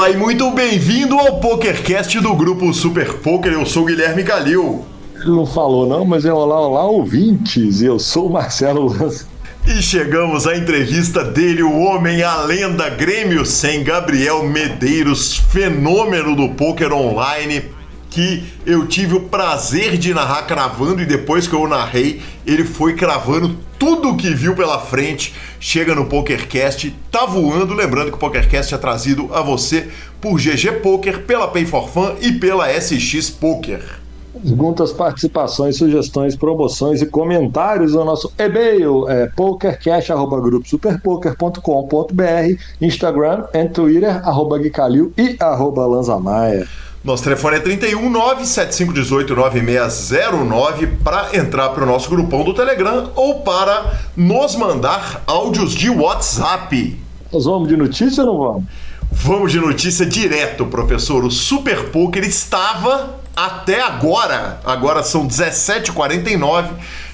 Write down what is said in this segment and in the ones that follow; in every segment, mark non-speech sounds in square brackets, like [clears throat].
Olá e muito bem-vindo ao PokerCast do grupo Super Poker. Eu sou Guilherme Calil. Ele não falou não, mas é olá, olá, ouvintes. Eu sou o Marcelo Lança. E chegamos à entrevista dele, o homem, a lenda Grêmio sem Gabriel Medeiros, fenômeno do poker online, que eu tive o prazer de narrar cravando e depois que eu narrei, ele foi cravando tudo o que viu pela frente. Chega no PokerCast, tá voando. Lembrando que o PokerCast é trazido a você por GG Poker, pela Pay for Fun e pela SX Poker. Perguntas, participações, sugestões, promoções e comentários no nosso e-mail é pokercash.gruposuperpoker.com.br, Instagram e Twitter, arroba Guicalil e arroba Lanzamaia. Nosso telefone é 31 97518 9609 para entrar para o nosso grupão do Telegram ou para nos mandar áudios de WhatsApp. Nós vamos de notícia ou não vamos? Vamos de notícia direto, professor. O Super Poker estava até agora, agora são 17h49,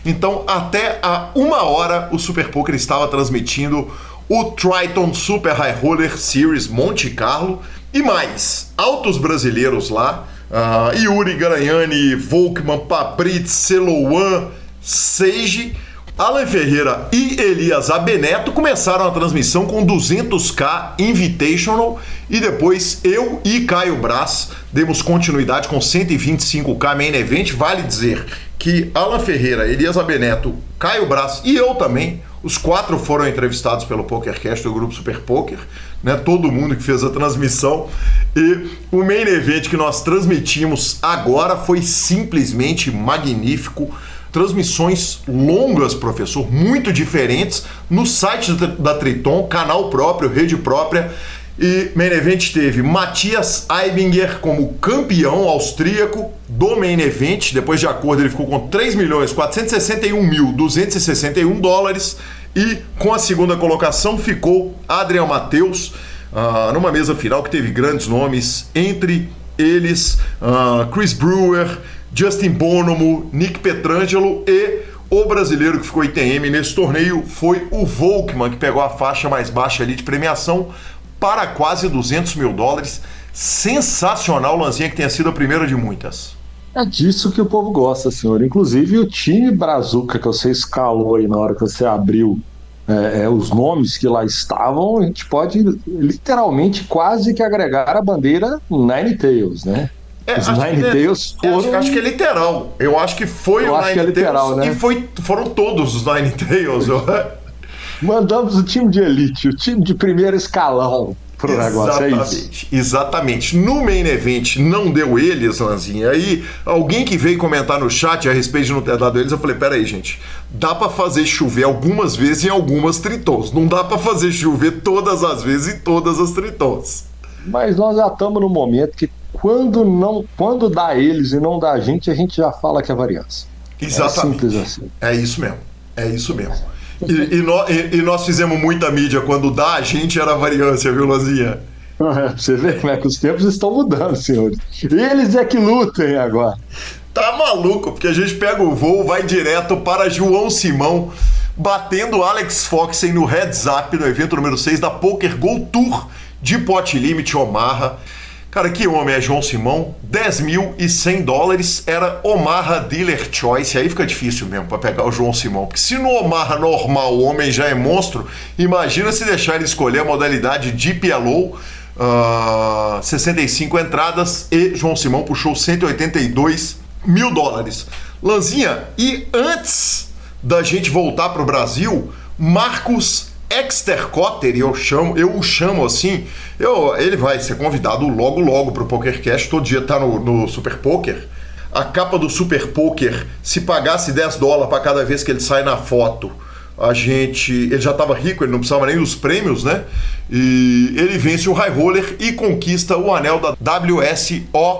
então até a uma hora o Super Poker estava transmitindo o Triton Super High Roller Series Monte Carlo e mais, altos brasileiros lá, uh, Yuri Garanhani, Volkman, Papritz, Celouan, Seiji, Alan Ferreira e Elias Abeneto começaram a transmissão com 200k Invitational e depois eu e Caio Braz demos continuidade com 125k Main Event. Vale dizer que Alan Ferreira, Elias Abeneto, Caio Braz e eu também os quatro foram entrevistados pelo PokerCast do grupo Super Poker, né? Todo mundo que fez a transmissão. E o main event que nós transmitimos agora foi simplesmente magnífico. Transmissões longas, professor, muito diferentes, no site da Triton, canal próprio, rede própria. E Main Event teve Matias Eibinger como campeão austríaco do Main Event. Depois de acordo, ele ficou com 3 milhões 461 mil 261 dólares. E com a segunda colocação ficou Adriel Matheus, uh, numa mesa final que teve grandes nomes, entre eles uh, Chris Brewer, Justin Bonomo, Nick Petrangelo e o brasileiro que ficou ITM nesse torneio foi o Volkman, que pegou a faixa mais baixa ali de premiação, para quase 200 mil dólares. Sensacional, Lanzinha, que tenha sido a primeira de muitas. É disso que o povo gosta, senhor. Inclusive o time Brazuca que você escalou aí na hora que você abriu é, é, os nomes que lá estavam, a gente pode literalmente quase que agregar a bandeira Nine Tails, né? É, os Nine é, Tails foram. Acho, acho, que é literal. Eu acho que foi Eu o Nine é literal, Tails né? e foi, foram todos os Nine Tails. [laughs] Mandamos o time de elite, o time de primeiro escalão pro negócio, é isso. Exatamente. No main event não deu eles, Lanzinha. Aí alguém que veio comentar no chat a respeito de não ter dado eles, eu falei, peraí, gente, dá para fazer chover algumas vezes em algumas tritons. Não dá para fazer chover todas as vezes em todas as tritons. Mas nós já estamos no momento que quando não, quando dá eles e não dá a gente, a gente já fala que é variância. Exatamente. É simples assim. É isso mesmo. É isso mesmo. E, e, no, e, e, nós fizemos muita mídia quando dá, a gente era variância, viu, Lanzinha? É, você vê como é que os tempos estão mudando, senhores. Eles é que lutem agora. Tá maluco, porque a gente pega o voo, vai direto para João Simão, batendo Alex Foxen no heads up no evento número 6 da Poker Go Tour de Pot Limit Omaha. Cara, que homem é João Simão? 10.100 dólares era Omaha Dealer Choice. Aí fica difícil mesmo para pegar o João Simão. Porque se no Omaha normal o homem já é monstro, imagina se deixar ele escolher a modalidade Deep Yellow. Uh, 65 entradas e João Simão puxou 182 mil dólares. Lanzinha, e antes da gente voltar para o Brasil, Marcos Exter Cotter, eu chamo, eu o chamo assim, eu, ele vai ser convidado logo logo para o PokerCast, todo dia tá no, no Super Poker. A capa do Super Poker, se pagasse 10 dólares para cada vez que ele sai na foto, a gente. Ele já estava rico, ele não precisava nem dos prêmios, né? E ele vence o High Roller e conquista o anel da WSOPC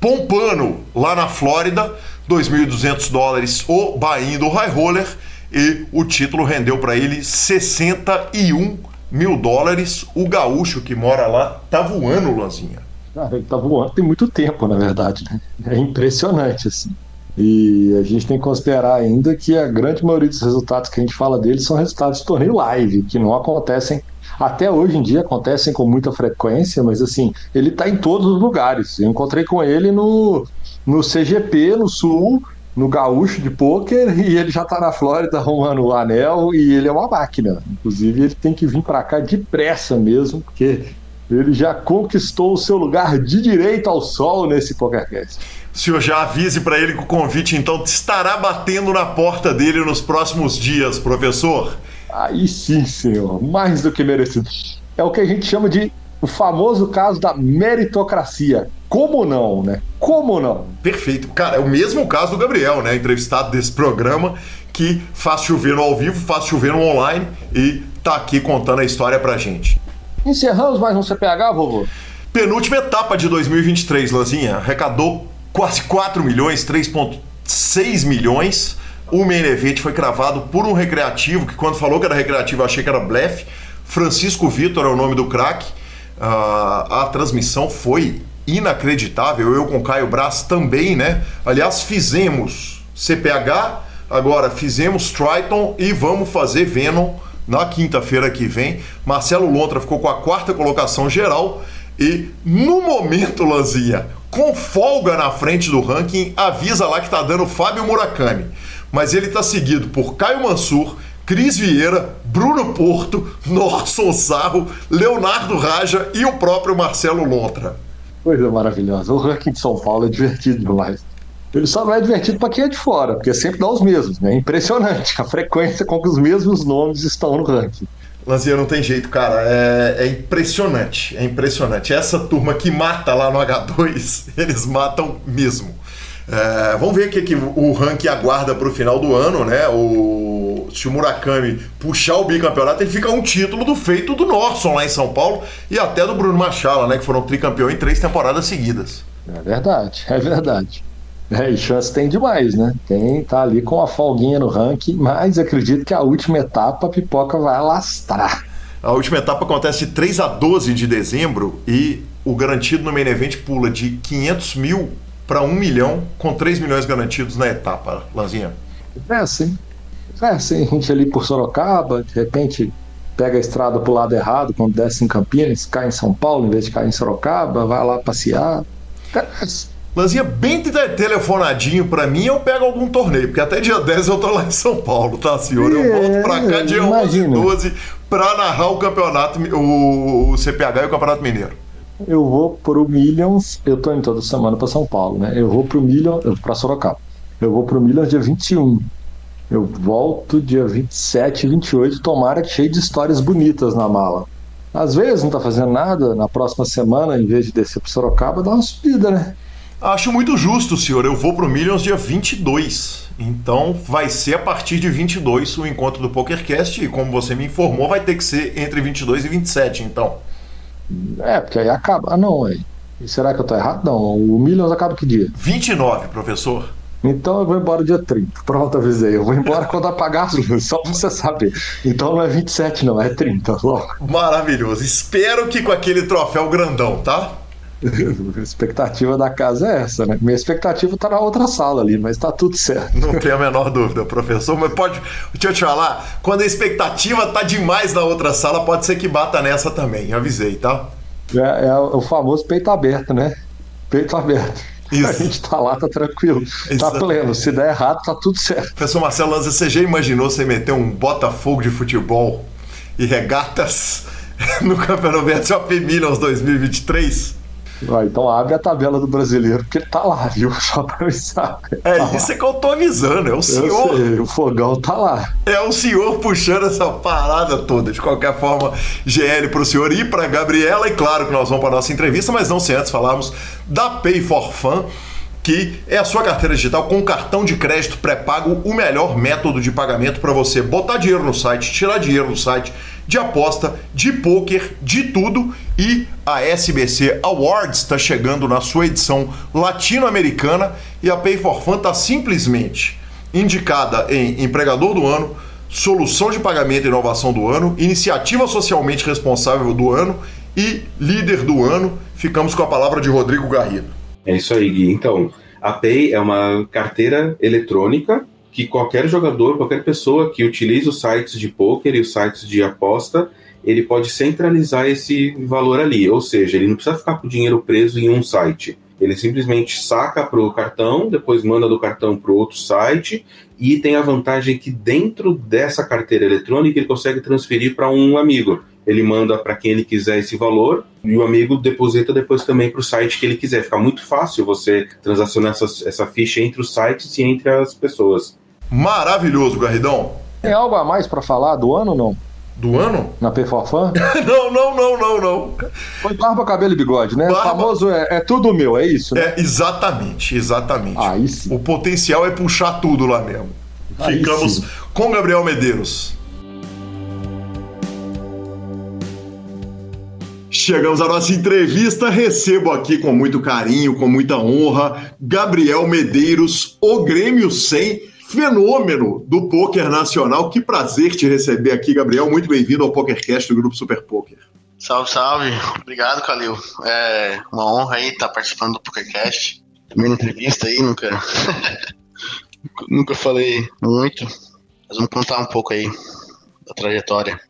Pompano, lá na Flórida, 2.200 dólares o bain do High Roller e o título rendeu para ele 61 mil dólares. O gaúcho que mora lá tá voando, Lanzinha. Cara, ele tá voando tem muito tempo, na verdade. Né? É impressionante, assim. E a gente tem que considerar ainda que a grande maioria dos resultados que a gente fala dele são resultados de torneio live, que não acontecem até hoje em dia acontecem com muita frequência, mas assim, ele está em todos os lugares. Eu encontrei com ele no, no CGP, no Sul, no Gaúcho de pôquer, [laughs] e ele já está na Flórida arrumando o anel, e ele é uma máquina. Inclusive, ele tem que vir para cá depressa mesmo, porque ele já conquistou o seu lugar de direito ao sol nesse PokerCast. O senhor já avise para ele que o convite, então, estará batendo na porta dele nos próximos dias, professor. Aí sim, senhor. Mais do que merecido. É o que a gente chama de o famoso caso da meritocracia. Como não, né? Como não? Perfeito. Cara, é o mesmo caso do Gabriel, né? Entrevistado desse programa que faz chover no ao vivo, faz chover no online e tá aqui contando a história pra gente. Encerramos mais um CPH, vovô? Penúltima etapa de 2023, Lanzinha. Arrecadou quase 4 milhões, 3,6 milhões. O main event foi cravado por um recreativo, que quando falou que era recreativo eu achei que era blefe. Francisco Vitor é o nome do craque. Uh, a transmissão foi inacreditável. Eu com Caio Braz também, né? Aliás, fizemos CPH, agora fizemos Triton e vamos fazer Venom na quinta-feira que vem. Marcelo Lontra ficou com a quarta colocação geral e no momento, Lanzinha, com folga na frente do ranking, avisa lá que tá dando Fábio Murakami mas ele está seguido por Caio Mansur, Cris Vieira, Bruno Porto, Norson Sarro, Leonardo Raja e o próprio Marcelo Lontra. Coisa maravilhosa. O ranking de São Paulo é divertido demais. Ele só não é divertido para quem é de fora, porque sempre dá os mesmos, né? É impressionante a frequência com que os mesmos nomes estão no ranking. Lanzinha, não tem jeito, cara. É, é, impressionante. É impressionante. Essa turma que mata lá no H2, [laughs] eles matam mesmo. É, vamos ver o que, que o ranking aguarda para o final do ano, né? O, se o Murakami puxar o bicampeonato, ele fica um título do feito do Norson lá em São Paulo e até do Bruno Machala, né? Que foram tricampeões em três temporadas seguidas. É verdade, é verdade. É, e chance tem demais, né? Tem, tá ali com a folguinha no ranking, mas acredito que a última etapa a pipoca vai alastrar. A última etapa acontece de 3 a 12 de dezembro e o garantido no main event pula de 500 mil para um milhão, com 3 milhões garantidos na etapa, Lanzinha? É sim. É sim, a gente ali por Sorocaba, de repente pega a estrada pro lado errado, quando desce em Campinas, cai em São Paulo, em vez de cair em Sorocaba, vai lá passear. É. Lanzinha, bem telefonadinho para mim, eu pego algum torneio, porque até dia 10 eu tô lá em São Paulo, tá, senhor? Eu volto pra cá dia imagina. 11 e 12 pra narrar o campeonato, o, o CPH e o Campeonato Mineiro eu vou pro Millions, eu tô indo toda semana para São Paulo, né? Eu vou pro Millions, para Sorocaba. Eu vou pro Millions dia 21. Eu volto dia 27 e 28, tomara que cheio de histórias bonitas na mala. Às vezes não tá fazendo nada, na próxima semana, em vez de descer pro Sorocaba, dá uma subida, né? Acho muito justo, senhor. Eu vou pro Millions dia 22. Então vai ser a partir de 22 o encontro do PokerCast e como você me informou, vai ter que ser entre 22 e 27, então. É, porque aí acaba. Ah, não, aí. Será que eu tô errado? Não, o Millions acaba que dia? 29, professor. Então eu vou embora dia 30. Pronto, avisei. Eu vou embora quando apagar as luzes, só pra você saber. Então não é 27, não, é 30. Logo. Maravilhoso. Espero que com aquele troféu grandão, tá? A [laughs] expectativa da casa é essa, né? Minha expectativa tá na outra sala ali, mas tá tudo certo. Não tenho a menor dúvida, professor. Mas pode. Deixa eu te falar, quando a expectativa tá demais na outra sala, pode ser que bata nessa também. Avisei, tá? É, é o famoso peito aberto, né? Peito aberto. Isso. A gente tá lá, tá tranquilo. Tá pleno. Se der errado, tá tudo certo. Professor Marcelo Lanza, você já imaginou você meter um Botafogo de futebol e regatas [laughs] no Campeonato JP Millions 2023? Ah, então abre a tabela do brasileiro, porque ele tá lá, viu? [laughs] Só pra avisar. É tá isso lá. é que eu tô avisando, é o senhor. Sei, o fogão tá lá. É o senhor puxando essa parada toda. De qualquer forma, GL pro senhor e pra Gabriela. E claro que nós vamos pra nossa entrevista, mas não sem antes falarmos da Pay for Fun que é a sua carteira digital com cartão de crédito pré-pago, o melhor método de pagamento para você botar dinheiro no site, tirar dinheiro no site de aposta, de poker, de tudo. E a SBC Awards está chegando na sua edição latino-americana e a Pay for Fun está simplesmente indicada em empregador do ano, solução de pagamento e inovação do ano, iniciativa socialmente responsável do ano e líder do ano. Ficamos com a palavra de Rodrigo Garrido. É isso aí, Gui. Então, a Pay é uma carteira eletrônica que qualquer jogador, qualquer pessoa que utilize os sites de poker e os sites de aposta, ele pode centralizar esse valor ali, ou seja, ele não precisa ficar com o dinheiro preso em um site. Ele simplesmente saca para o cartão, depois manda do cartão para outro site e tem a vantagem que dentro dessa carteira eletrônica ele consegue transferir para um amigo. Ele manda para quem ele quiser esse valor e o amigo deposita depois também para o site que ele quiser. Fica muito fácil você transacionar essa, essa ficha entre os sites e entre as pessoas. Maravilhoso, Garridão. Tem algo a mais para falar do ano ou não? Do ano? Na Perforfan? [laughs] não, não, não, não, não. Foi barba, cabelo e bigode, né? Barba... O famoso é, é, tudo meu, é isso? Né? É, exatamente, exatamente. Aí sim. O potencial é puxar tudo lá mesmo. Aí Ficamos sim. com Gabriel Medeiros. Chegamos à nossa entrevista. Recebo aqui com muito carinho, com muita honra, Gabriel Medeiros, o Grêmio 100 fenômeno do poker nacional. Que prazer te receber aqui, Gabriel. Muito bem-vindo ao PokerCast do Grupo Super Poker. Salve, salve. Obrigado, Calil. É uma honra aí estar participando do PokerCast. Primeira entrevista aí, nunca... [laughs] nunca falei muito. Mas vamos contar um pouco aí da trajetória.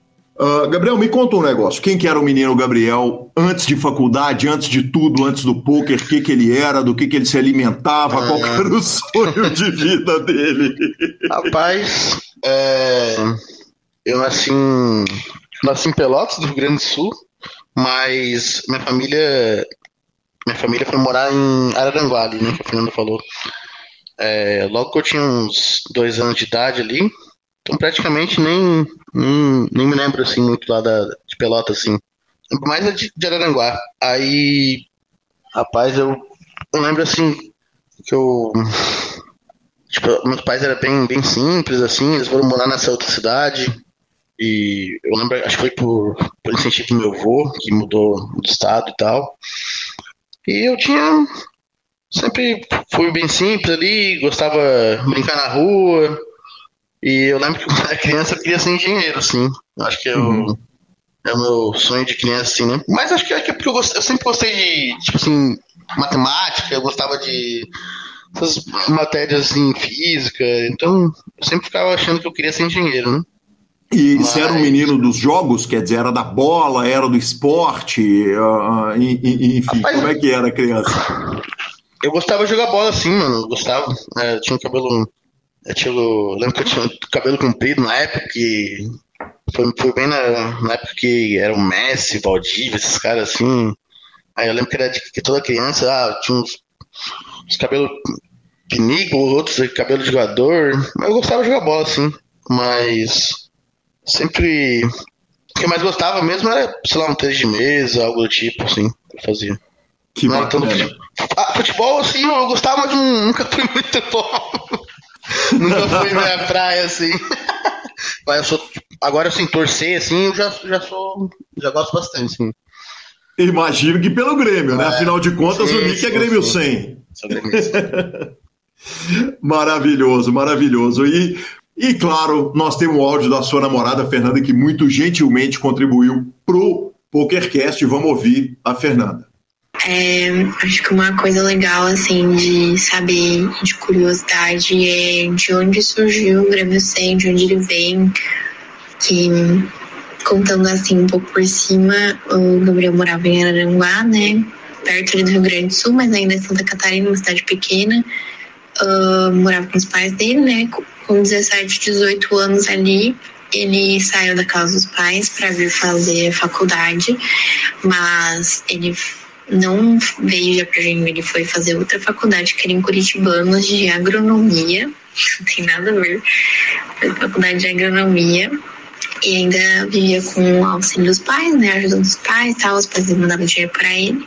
Uh, Gabriel, me conta um negócio. Quem que era o menino Gabriel antes de faculdade, antes de tudo, antes do poker? O que, que ele era, do que, que ele se alimentava, Ah. qual era o sonho de vida dele? Rapaz, é, eu nasci em, nasci em Pelotas, do Rio Grande do Sul, mas minha família minha família foi morar em Araranguá ali, né, que a Fernanda falou. É, logo que eu tinha uns dois anos de idade ali, praticamente nem, nem, nem me lembro assim muito lá da, de Pelotas, assim. Mais é de, de Araranguá. Aí, rapaz, eu, eu lembro assim que eu Tipo, meus pais eram bem, bem simples, assim, eles foram morar nessa outra cidade. E eu lembro, acho que foi por, por incentivo do meu avô, que mudou de estado e tal. E eu tinha. Sempre fui bem simples ali, gostava de brincar na rua. E eu lembro que quando era criança eu queria ser engenheiro, assim. Eu acho que eu, Uhum. é o meu sonho de criança, assim, né? Mas acho que é que porque eu, eu sempre gostei de, tipo assim, matemática, eu gostava de essas matérias assim, física, então eu sempre ficava achando que eu queria ser engenheiro, né? E Mas- você era um menino dos jogos, quer dizer, era da bola, era do esporte, e- e- enfim, Rapaz, como é que era criança? Eu gostava de jogar bola assim, mano, eu gostava. É, tinha um cabelo. Eu, tinha, eu lembro que eu tinha cabelo comprido na época que. Foi, foi bem na, na época que era o Messi, Valdívia, esses caras assim. Aí eu lembro que era de que toda criança, ah, tinha uns, uns cabelos pinico, outros cabelo de jogador. Mas eu gostava de jogar bola assim. Mas sempre. O que eu mais gostava mesmo era, sei lá, um tênis de mesa, algo do tipo, assim, que eu fazia. Que Não, bacana. ah, futebol, assim, eu gostava, mas nunca fui [laughs] muito bom. [laughs] nunca fui minha praia, assim. [laughs] mas eu sou, agora, assim, torcer, assim, eu já, já sou, já gosto bastante, assim. Imagino que pelo Grêmio, né? É, Afinal de contas, sim, o Nick é Grêmio sim. 100. Sou gremista. [laughs] Maravilhoso, maravilhoso. E, e claro, nós temos o áudio da sua namorada, Fernanda, que muito gentilmente contribuiu pro PokerCast. Vamos ouvir a Fernanda. É, acho que uma coisa legal, assim, de saber, de curiosidade, é de onde surgiu o Grêmio 100, de onde ele vem, que, contando assim um pouco por cima, o Gabriel morava em Araranguá, né, perto ali do Rio Grande do Sul, mas ainda em Santa Catarina, uma cidade pequena, Ah, morava com os pais dele, né, com- com 17, 18 anos ali, ele saiu da casa dos pais para vir fazer faculdade, mas ele não veio já pra Joinville, ele foi fazer outra faculdade que era em Curitibanos de agronomia, [laughs] não tem nada a ver, foi faculdade de agronomia. E ainda vivia com o auxílio dos pais, né, ajudando os pais tal, os pais mandavam dinheiro pra ele.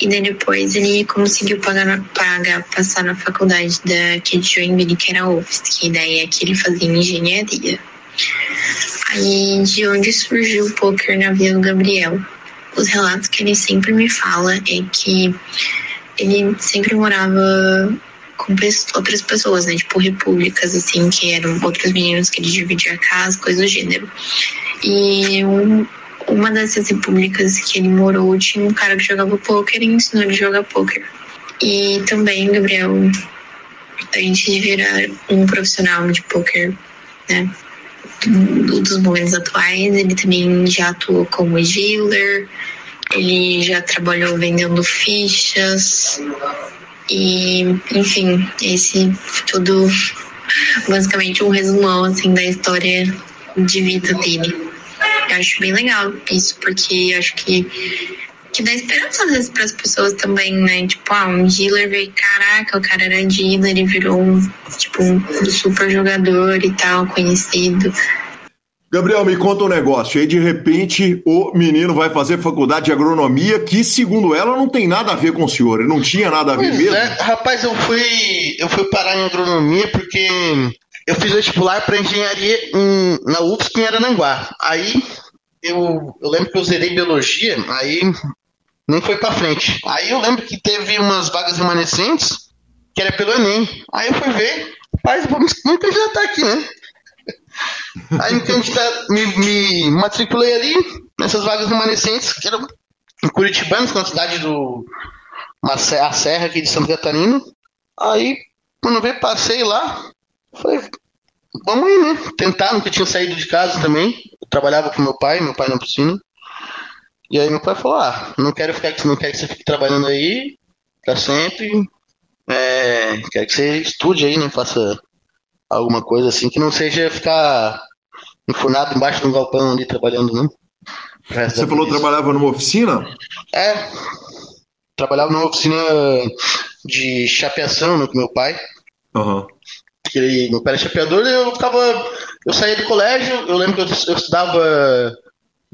E daí depois ele conseguiu pagar, pagar passar na faculdade daqui de Joinville, que era a UFSC, que daí aqui ele fazia engenharia. Aí de onde surgiu o poker na vida do Gabriel? Os relatos que ele sempre me fala é que ele sempre morava com outras pessoas, né? Tipo repúblicas, assim, que eram outros meninos que ele dividia a casa, coisa do gênero. E um- uma dessas repúblicas que ele morou tinha um cara que jogava poker e ensinou ele a jogar poker. E também, Gabriel, antes de virar um profissional de poker, né? Dos momentos atuais. Ele também já atuou como dealer, ele já trabalhou vendendo fichas e, enfim, esse tudo basicamente um resumão assim da história de vida dele. Eu acho bem legal isso, porque acho que que dá esperança às vezes para as pessoas também, né? Tipo, ah, um dealer veio, caraca, o cara era dealer e virou um, tipo, um super jogador e tal, conhecido. Gabriel, me conta um negócio. Aí, de repente, o menino vai fazer faculdade de agronomia, que, segundo ela, não tem nada a ver com o senhor. Ele não tinha nada a ver pois mesmo. É, rapaz, eu fui, eu fui parar em agronomia porque eu fiz vestibular para engenharia em, na UFSC em Arananguá. Aí eu, eu lembro que eu zerei biologia, aí nem foi para frente. Aí eu lembro que teve umas vagas remanescentes que era pelo Enem. Aí eu fui ver, rapaz, vou me candidatar aqui, né? [laughs] Aí me, me, matriculei ali, nessas vagas remanescentes, que eram em Curitibanos, que é uma cidade do. Uma, a Serra aqui de Santa Catarina. Aí, quando veio, passei lá. Falei, vamos aí, né? Tentar, nunca tinha saído de casa também. Eu trabalhava com meu pai, meu pai na piscina. E aí meu pai falou, ah, não quero ficar não quero que você fique trabalhando aí pra sempre. É, quero que você estude aí, né? Faça alguma coisa assim, que não seja ficar enfurnado embaixo de um galpão ali trabalhando, não. Você falou que trabalhava numa oficina? É. Trabalhava numa oficina de chapeação né, com meu pai. Uhum. Ele, meu pai era chapeador eu ficava. Eu saía do colégio, eu lembro que eu, eu estudava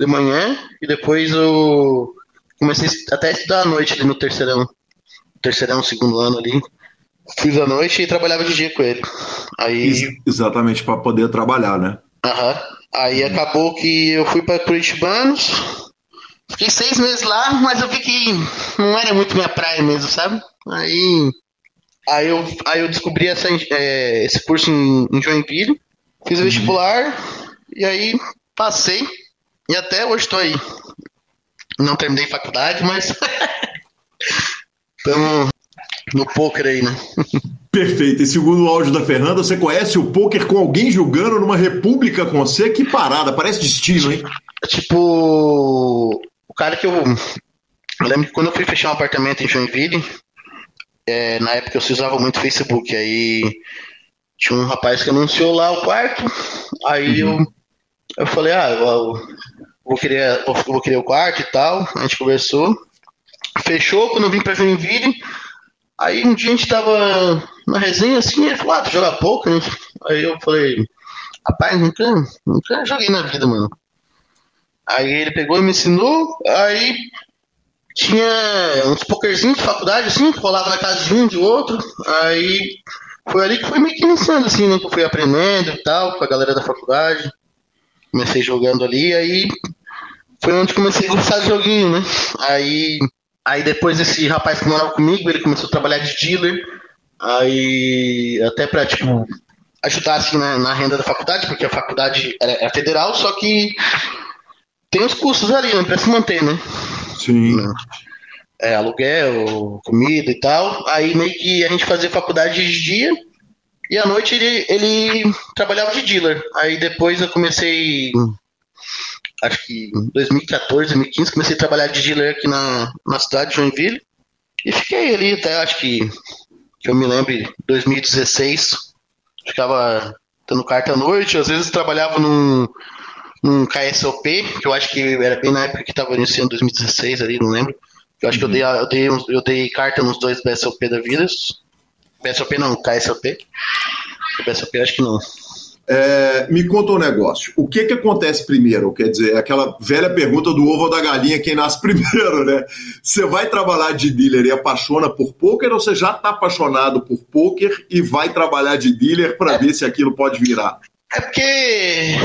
de manhã e depois eu comecei até a estudar à noite ali no terceirão. Terceirão, segundo ano ali. Fiz à noite e trabalhava de dia com ele. Aí... Exatamente, para poder trabalhar, né? Aham. Aí acabou que eu fui para Curitibanos. Fiquei seis meses lá, mas eu vi que não era muito minha praia mesmo, sabe? Aí, aí, eu, aí eu descobri essa, é, esse curso em, em Joinville, fiz o uhum. vestibular e aí passei e até hoje estou aí. Não terminei faculdade, mas [laughs] estamos no poker aí, né? Perfeito. E segundo o áudio da Fernanda, você conhece o poker com alguém jogando numa república com você? Que parada, parece destino, hein? Tipo, o cara que eu. Eu lembro que quando eu fui fechar um apartamento em Joinville, é, na época eu usava muito Facebook, aí tinha um rapaz que anunciou lá o quarto, aí uhum. eu, eu falei, ah, eu vou querer, vou querer o quarto e tal, a gente conversou, fechou, quando eu vim pra Joinville, Aí um dia a gente tava na resenha assim, ele falou, ah, tu joga pouco, né? Aí eu falei, rapaz, nunca, nunca joguei na vida, mano. Aí ele pegou e me ensinou, aí tinha uns pokerzinhos de faculdade, assim, que rolava na casa de um, de outro. Aí foi ali que foi meio que iniciando, assim, né? Que eu fui aprendendo e tal, com a galera da faculdade. Comecei jogando ali, aí foi onde comecei a gostar de joguinho, né? Aí Aí depois esse rapaz que morava comigo, ele começou a trabalhar de dealer. Aí até pra, tipo, ajudar assim na, na renda da faculdade, porque a faculdade é, federal, só que tem os custos ali, né, pra se manter, né? Sim. É, aluguel, comida e tal. Aí meio que a gente fazia faculdade de dia e à noite ele, ele trabalhava de dealer. Aí depois eu comecei acho que em 2014, 2015, comecei a trabalhar de dealer aqui na, na cidade de Joinville. E fiquei ali até, acho que, que eu me lembro, 2016. Ficava dando carta à noite, às vezes trabalhava num, num KSOP, que eu acho que era bem na época que estava iniciando 2016 ali, não lembro. Eu acho uhum. que eu uhum. dei, eu, dei, eu dei carta nos dois BSOP da vida. BSOP não, KSOP. BSOP acho que não. É, me conta um negócio. O que que acontece primeiro? Quer dizer, aquela velha pergunta do ovo ou da galinha, quem nasce [laughs] primeiro, né? Você vai trabalhar de dealer e apaixona por poker ou você já está apaixonado por poker e vai trabalhar de dealer para é. ver se aquilo pode virar? É porque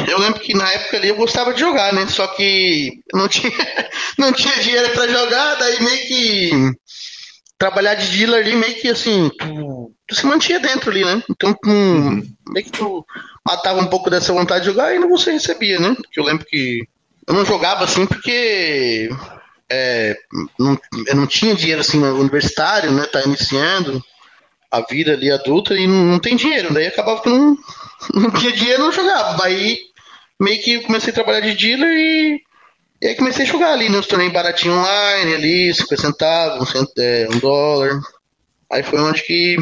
eu lembro que na época ali eu gostava de jogar, né? Só que não tinha, [laughs] não tinha dinheiro para jogar, daí meio que trabalhar de dealer ali meio que assim, tu, tu se mantinha dentro ali, né? Então tu, uhum. meio que tu matava um pouco dessa vontade de jogar e não você recebia, né? Porque eu lembro que eu não jogava assim porque é, não, eu não tinha dinheiro assim no universitário, né? Tá iniciando a vida ali adulta e não, não tem dinheiro. Daí acabava que não, [laughs] não tinha dinheiro não jogava. Aí meio que comecei a trabalhar de dealer e, e aí comecei a jogar ali nos torneios baratinhos online, ali, 50 centavos, um, cent, é, um dólar. Aí foi onde que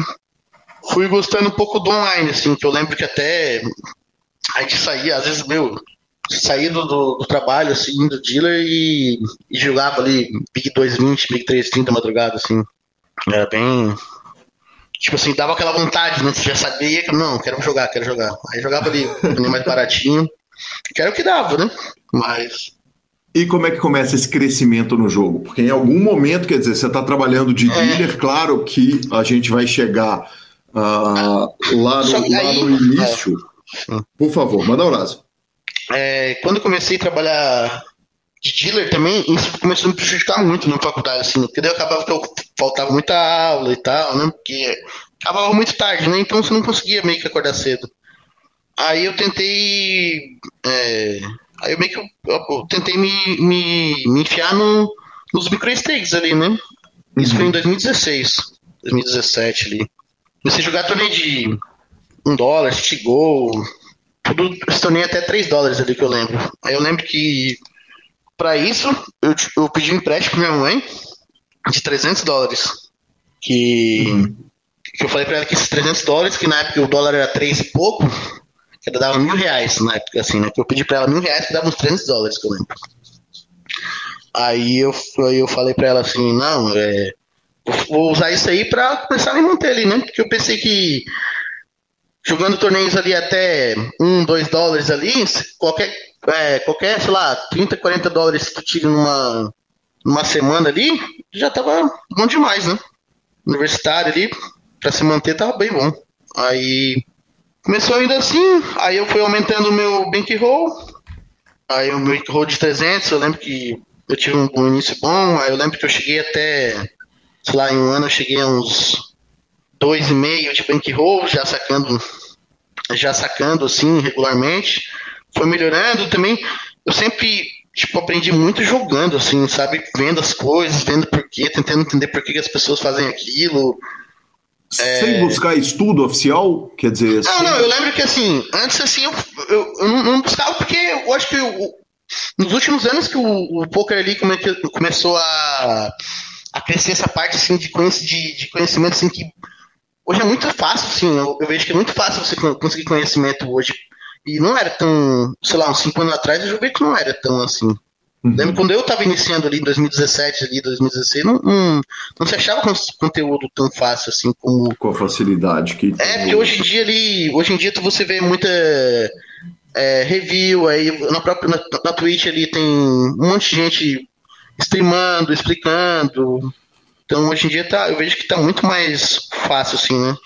fui gostando um pouco do online, assim, que eu lembro que até a gente saía, às vezes, meu, saía do, do, do trabalho, assim, do dealer e, e jogava ali Big 220, Big 330 madrugada, assim. Era bem. Tipo assim, dava aquela vontade, né? Você já sabia que, não, quero jogar, quero jogar. Aí jogava ali, mais baratinho. Que era o que dava, né? Mas. E como é que começa esse crescimento no jogo? Porque em algum momento, quer dizer, você está trabalhando de é... dealer, claro que a gente vai chegar uh, lá, no, lá no início. É. Por favor, manda um abraço. É, quando eu comecei a trabalhar de dealer também, isso começou a me prejudicar muito na faculdade, assim, porque daí eu acabava que eu faltava muita aula e tal, né? Porque acabava muito tarde, né? Então você não conseguia meio que acordar cedo. Aí eu tentei. É, aí eu meio que eu, eu tentei me, me, me enfiar no, nos micro-stakes ali, né? Isso uhum. foi em 2016, 2017 ali. Comecei a jogar torneio de 1 dólar, goal, tudo se tornei até 3 dólares ali que eu lembro. Aí eu lembro que para isso eu, eu pedi um empréstimo pra minha mãe de 300 dólares. Que, uhum. que eu falei para ela que esses 300 dólares, que na época o dólar era 3 e pouco, ela dava mil reais na época, assim, né? Que eu pedi para ela mil reais que dava uns 300 dólares, que eu lembro. Aí eu, eu falei para ela assim, não, é, vou usar isso aí para começar a me manter ali, né? Porque eu pensei que jogando torneios ali até 1, 2 dólares ali, qualquer, é, qualquer, sei lá, 30, 40 dólares que tu tira numa, numa semana ali, já tava bom demais, né? Universitário ali, pra se manter tava bem bom. Aí começou ainda assim, aí eu fui aumentando o meu bankroll, aí o meu bankroll de 300, eu lembro que eu tive um, início bom, aí eu lembro que eu cheguei até, sei lá, em um ano eu cheguei a uns 2,5 de bankroll, já sacando, já sacando assim regularmente. Foi melhorando também. Eu sempre tipo, aprendi muito jogando, assim, sabe? Vendo as coisas, vendo porquê, tentando entender por que as pessoas fazem aquilo. Sem é... buscar estudo oficial, quer dizer. Não, não, eu lembro que assim, antes assim, eu, eu, eu não, não, buscava porque eu acho que eu, nos últimos anos que o, o poker ali come, começou a, a crescer essa parte assim de, de, de conhecimento assim que Hoje é muito fácil, sim. Eu, eu, vejo que é muito fácil você conseguir conhecimento hoje. E não era tão, sei lá, uns 5 anos atrás, eu vi que não era tão assim. Uhum. Lembro quando eu estava iniciando ali em 2017, ali, 2016, não, não, não se achava conteúdo tão fácil assim como. Com a facilidade que. É, porque hoje em dia ali. Hoje em dia você vê muita. É, review, aí na própria na, na Twitch ali tem um monte de gente streamando, explicando. Então hoje em dia tá, eu vejo que tá muito mais fácil, assim, né?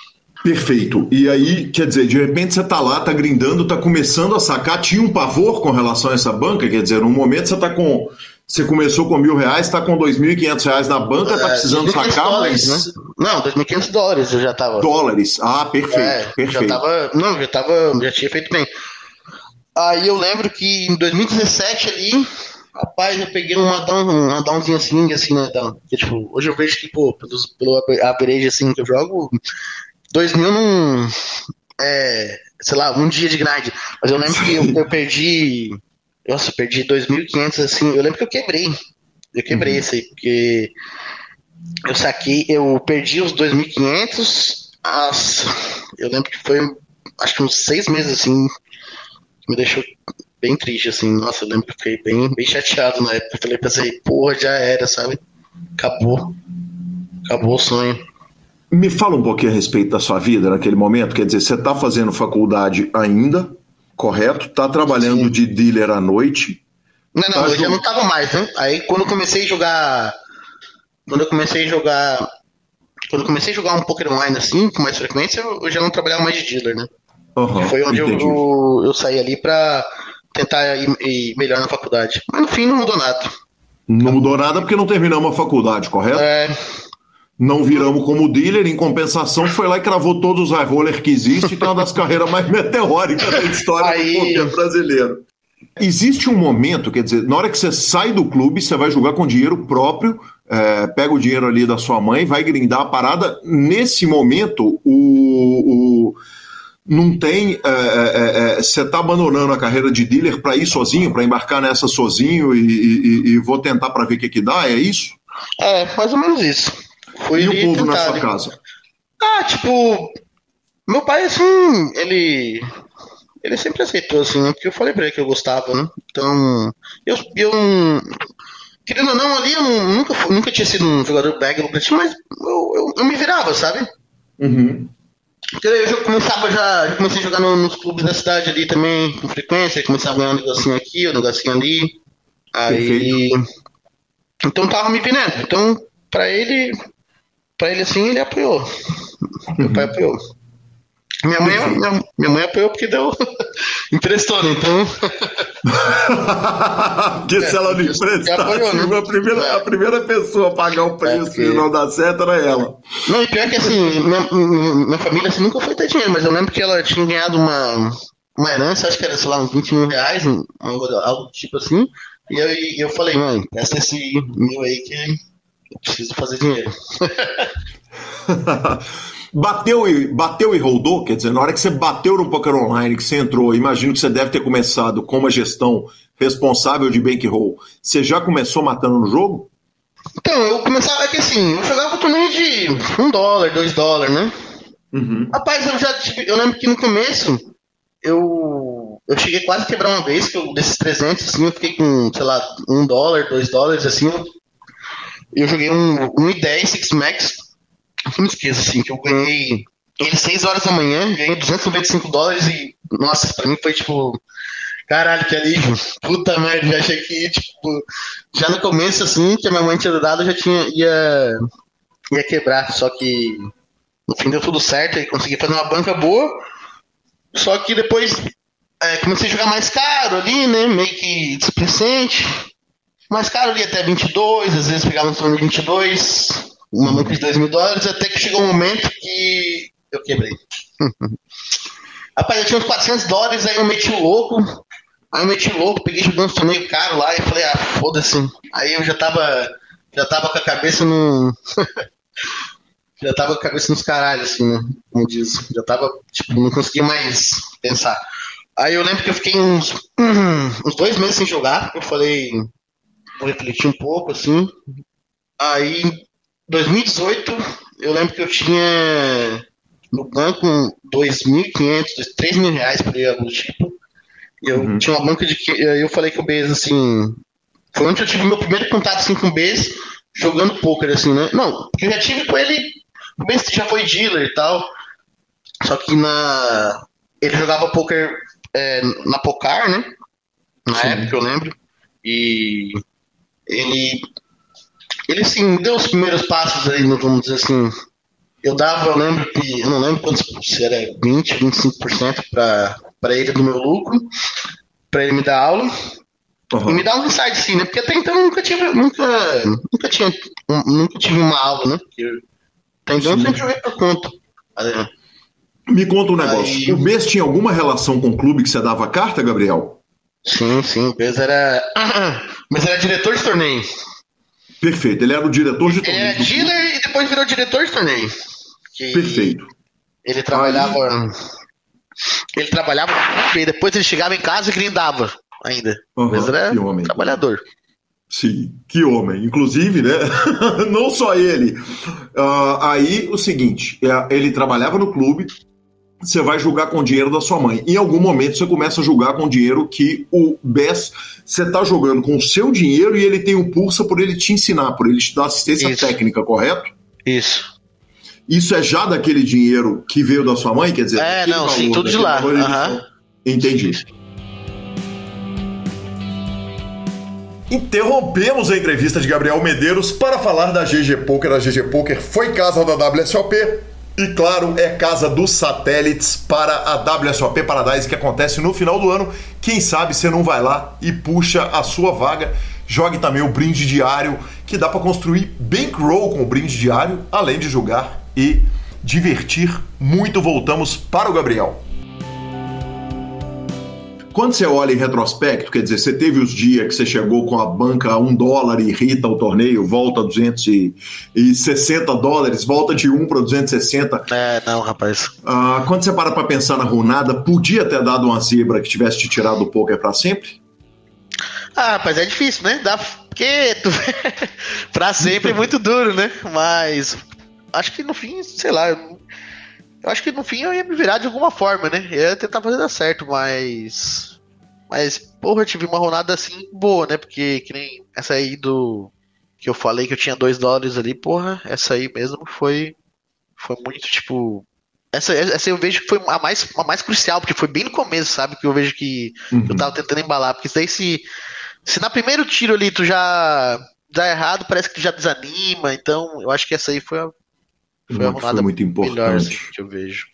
Perfeito. E aí, quer dizer, de repente você tá lá, tá grindando, tá começando a sacar, tinha um pavor com relação a essa banca, quer dizer, no momento você tá com. Você começou com mil reais, está com dois mil e quinhentos reais na banca, tá é, precisando sacar, dólares, mas. Né? Não, dois mil e quinhentos dólares eu já tava. Dólares, ah, perfeito, é, perfeito. Já tava. Não, já tava. Já tinha feito bem. Aí eu lembro que em 2017 ali, Rapaz, eu peguei uma down, uma downzinha assim, assim, né? Down. Porque, tipo, hoje eu vejo que, pô, pelos, pelo average assim que eu jogo, 2 mil não. É, sei lá, um dia de grind. Mas eu lembro que eu, eu perdi. Nossa, eu perdi 2.500 assim. Eu lembro que eu quebrei. Eu quebrei uhum. isso aí, porque eu saquei, eu perdi os 2.500. Nossa, eu lembro que foi, acho que uns seis meses assim, me deixou bem triste, assim. Nossa, eu lembro que fiquei bem, bem chateado na época. Eu falei, pensei, porra, já era, sabe? Acabou. Acabou o sonho. Me fala um pouquinho a respeito da sua vida naquele momento. Quer dizer, você está fazendo faculdade ainda, correto? Está trabalhando Sim. de dealer à noite. Não, não, tá eu já não tava mais, né? Aí quando eu comecei a jogar. Quando eu comecei a jogar. Quando eu comecei a jogar um poker online assim, com mais frequência, eu já não trabalhava mais de dealer, né? Uhum, foi onde eu, eu, eu, saí ali pra tentar ir, ir, melhor na faculdade. Mas no fim não mudou nada. Não mudou nada porque não terminamos a faculdade, correto? É. Não viramos como dealer, em compensação, foi lá e cravou todos os high roller que existe, é uma das carreiras mais [laughs] meteóricas da história Aí... do poker brasileiro. Existe um momento, quer dizer, na hora que você sai do clube, você vai jogar com dinheiro próprio, é, pega o dinheiro ali da sua mãe, vai grindar a parada. Nesse momento, o, o não tem. Você é, é, é tá abandonando a carreira de dealer para ir sozinho, para embarcar nessa sozinho e, e, e vou tentar para ver o que, que dá? É isso? É, mais ou menos isso. Fui e o povo tentar, na sua casa? Ah, tipo. Meu pai, assim, ele. Ele sempre aceitou, assim, né? Porque eu falei pra ele que eu gostava, né? Então. Eu. eu querendo ou não, ali eu nunca, nunca tinha sido um jogador bag lucrativo, mas eu, eu, eu me virava, sabe? Uhum. Eu já começava já, já comecei a jogar no, nos clubes da cidade ali também, com frequência, começava a ganhar um negocinho aqui, um negocinho ali. Aí. Perfeito. Então tava me vendo. Então, pra ele. Pra ele assim, ele apoiou. Meu pai apoiou. Minha mãe, minha, minha mãe apoiou porque deu. [laughs] emprestou, né? Então. [laughs] porque se ela não é, emprestar, apoiou, né? a, primeira, a primeira pessoa a pagar o preço é e não dar certo era ela. Não, e pior que assim, minha, minha família assim, nunca foi ter dinheiro, mas eu lembro que ela tinha ganhado uma, uma herança, acho que era, sei lá, uns 20 mil reais, algo tipo assim. E eu, eu falei, mãe, presta esse mil aí que eu preciso fazer dinheiro. [laughs] Bateu e, bateu e rodou, quer dizer, na hora que você bateu no Poker Online, que você entrou, imagino que você deve ter começado com uma gestão responsável de bankroll. Você já começou matando no jogo? Então, eu começava, é que assim, eu jogava torneio de um dólar, dois dólares, né? Uhum. Rapaz, eu já tive, eu lembro que no começo eu eu cheguei quase a quebrar uma vez, que eu, desses 300, assim, eu fiquei com, sei lá, um dólar, dois dólares, assim, eu, eu joguei um, um i10 Six Max, não esqueço, assim, que eu ganhei ele 6 horas da manhã, ganhei 295 dólares e, nossa, pra mim foi tipo, caralho, que alívio, puta merda, já achei que, tipo, já no começo, assim, que a minha mãe tinha dado, já tinha, ia, ia quebrar, só que no fim deu tudo certo, e consegui fazer uma banca boa, só que depois é, comecei a jogar mais caro ali, né, meio que displicente, mais caro ali até 22, às vezes pegava no torno de 22, uma banca de 2 mil dólares, até que chegou um momento que eu quebrei. [laughs] Rapaz, eu tinha uns 400 dólares, aí eu meti o louco. Aí eu meti o louco, peguei jogando um torneio caro lá e falei, ah, foda-se. Aí eu já tava, já tava com a cabeça no. [laughs] já tava com a cabeça nos caralhos, assim, né? Como diz. Já tava, tipo, não conseguia mais pensar. Aí eu lembro que eu fiquei uns, [clears throat] uns dois meses sem jogar. Eu falei, vou refletir um pouco, assim. Aí, 2018, eu lembro que eu tinha no banco 2.500, 3 mil reais por aí, algo do tipo. E eu uhum. tinha uma banca de. Eu falei que o Bez, assim. Foi onde eu tive meu primeiro contato assim, com o Bez, jogando poker, assim, né? Não, eu já tive com ele. O Bez já foi dealer e tal. Só que na. Ele jogava poker é, na Pocar, né? Na Sim. época, eu lembro. E ele. Ele, sim, deu os primeiros passos aí, vamos dizer assim, eu dava, eu lembro que, eu não lembro quantos, se era 20, 25% para ele do meu lucro, para ele me dar aula. Uhum. E me dar um insight, sim, né? Porque até então eu nunca tive, nunca, nunca tinha, nunca tive uma aula, né? Porque até então eu sempre joguei por conta. Me conta um negócio. Aí... O Bess tinha alguma relação com o clube que você dava carta, Gabriel? Sim, sim. O Bess era. [clears throat] Mas era diretor de torneio. Perfeito, ele era o diretor de torneio. Ele era dealer e depois virou diretor de torneio. Perfeito. Ele trabalhava. Aí... Ele trabalhava e depois ele chegava em casa e grindava ainda. Uhum, Mas era que homem. trabalhador. Sim, que homem. Inclusive, né? [laughs] Não só ele. Uh, aí, o seguinte: é, ele trabalhava no clube, você vai julgar com o dinheiro da sua mãe. Em algum momento você começa a julgar com o dinheiro que o BES, você está jogando com o seu dinheiro e ele tem o pulsa por ele te ensinar, por ele te dar assistência Isso. técnica, correto? Isso. Isso é já daquele dinheiro que veio da sua mãe? Quer dizer, é, não, sim, tudo de lá. Uhum. Entendi. Interrompemos a entrevista de Gabriel Medeiros para falar da GG Poker. A GG Poker foi casa da WSOP e, claro, é casa dos satélites para a WSOP Paradise que acontece no final do ano. Quem sabe você não vai lá e puxa a sua vaga. Jogue também o brinde diário, que dá para construir bankroll com o brinde diário, além de jogar e divertir muito. Voltamos para o Gabriel. Quando você olha em retrospecto, quer dizer, você teve os dias que você chegou com a banca a um dólar e irrita o torneio, volta a 260 dólares, volta de 1 para 260. É, não, rapaz. Ah, quando você para para pensar na runada, podia ter dado uma zebra que tivesse te tirado o poker para sempre? Ah, rapaz, é difícil, né? Dá porque tu... [laughs] pra sempre é muito duro, né? Mas acho que no fim, sei lá, eu acho que no fim eu ia me virar de alguma forma, né? Eu ia tentar fazer dar certo, mas. Mas, porra, eu tive uma rodada assim boa, né? Porque que nem essa aí do. Que eu falei que eu tinha 2 dólares ali, porra, essa aí mesmo foi. Foi muito, tipo. Essa, essa eu vejo que foi a mais, a mais crucial, porque foi bem no começo, sabe? Que eu vejo que uhum. eu tava tentando embalar. Porque daí se. Se na primeiro tiro ali tu já dá errado, parece que já desanima. Então, eu acho que essa aí foi a, foi a rodada foi muito importante. melhor assim, que eu vejo.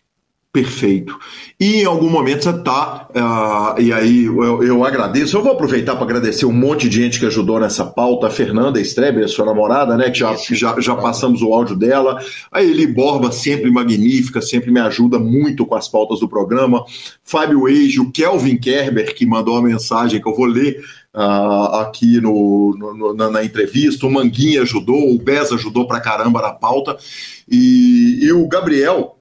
Perfeito. E em algum momento você tá, uh, e aí eu, eu, agradeço, eu vou aproveitar para agradecer um monte de gente que ajudou nessa pauta, a Fernanda Streber, sua namorada, né, que já, já, já passamos o áudio dela, a Eli Borba, sempre magnífica, sempre me ajuda muito com as pautas do programa, Fábio Eiji, o Kelvin Kerber, que mandou uma mensagem que eu vou ler uh, aqui no, no na, na, entrevista, o Manguinha ajudou, o Bez ajudou pra caramba na pauta, e, e o Gabriel,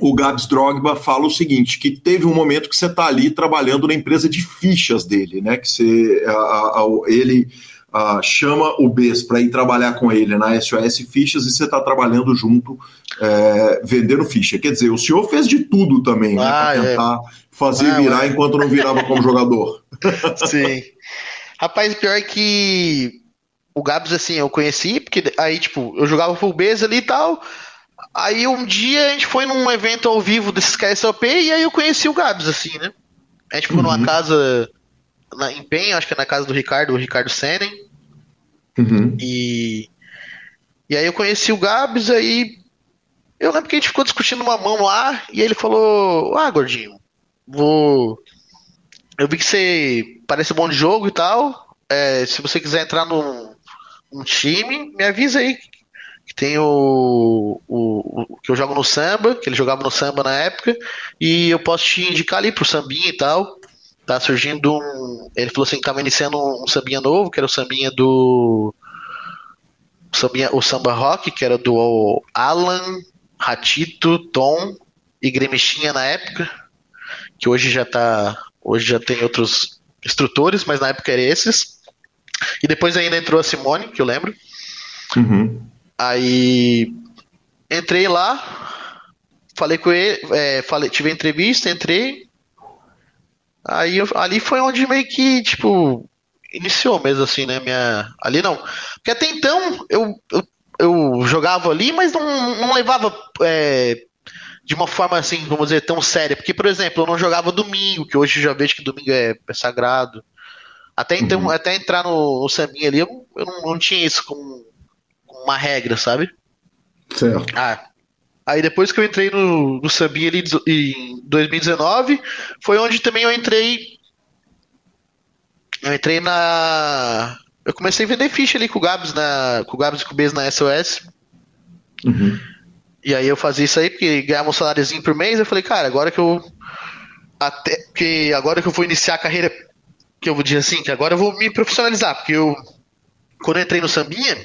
o Gabs Drogba fala o seguinte, que teve um momento que você está ali trabalhando na empresa de fichas dele, né? Que você, a, a, ele a, chama o BES para ir trabalhar com ele na SOS Fichas e você está trabalhando junto, é, vendendo ficha. Quer dizer, o senhor fez de tudo também, né? Ah, para é. tentar é. fazer ah, virar enquanto não virava como jogador. [laughs] Sim. Rapaz, pior que o Gabs, assim, eu conheci, porque aí, tipo, eu jogava full base ali e tal. Aí um dia a gente foi num evento ao vivo desses KSOP e aí eu conheci o Gabs, assim, né? A gente foi uhum. numa casa na, em Penha, acho que é na casa do Ricardo, o Ricardo Senen. Uhum. E, e aí eu conheci o Gabs, aí eu lembro que a gente ficou discutindo uma mão lá e ele falou: Ah, gordinho, vou. Eu vi que você parece bom de jogo e tal. É, se você quiser entrar num, num time, me avisa aí que tem o, o, o, que eu jogo no samba, que ele jogava no samba na época, e eu posso te indicar ali pro sambinha e tal. Tá surgindo um. Ele falou assim que tava iniciando um, sambinha novo, que era o sambinha do. O, sambinha, o samba rock, que era do Alan, Ratito, Tom e Gremichinha na época. Que hoje já tá. Hoje já tem outros instrutores, mas na época era esses. E depois ainda entrou a Simone, que eu lembro. Uhum. Aí entrei lá, falei com ele, é, falei, tive entrevista, entrei. Aí eu, ali foi onde meio que, tipo, iniciou mesmo assim, né? Minha. Ali não. Porque até então eu, eu, eu jogava ali, mas não, não levava é, de uma forma assim, vamos dizer, tão séria. Porque, por exemplo, eu não jogava domingo, que hoje eu já vejo que domingo é, é sagrado. Até então, uhum. até entrar no, no Sambinha ali, eu, eu não, não, tinha isso como, uma regra, sabe? Certo. Ah, aí depois que eu entrei no, no Sambinha ali em 2019, foi onde também eu entrei. Eu entrei na. Eu comecei a vender ficha ali com o Gabs, na, com o Gabs e com o Bez na SOS. Uhum. E aí eu fazia isso aí, porque ganhava um saláriozinho por mês, eu falei, cara, agora que eu. Até que agora que eu vou iniciar a carreira, que eu vou dizer assim, que agora eu vou me profissionalizar, porque eu. Quando eu entrei no Sambinha,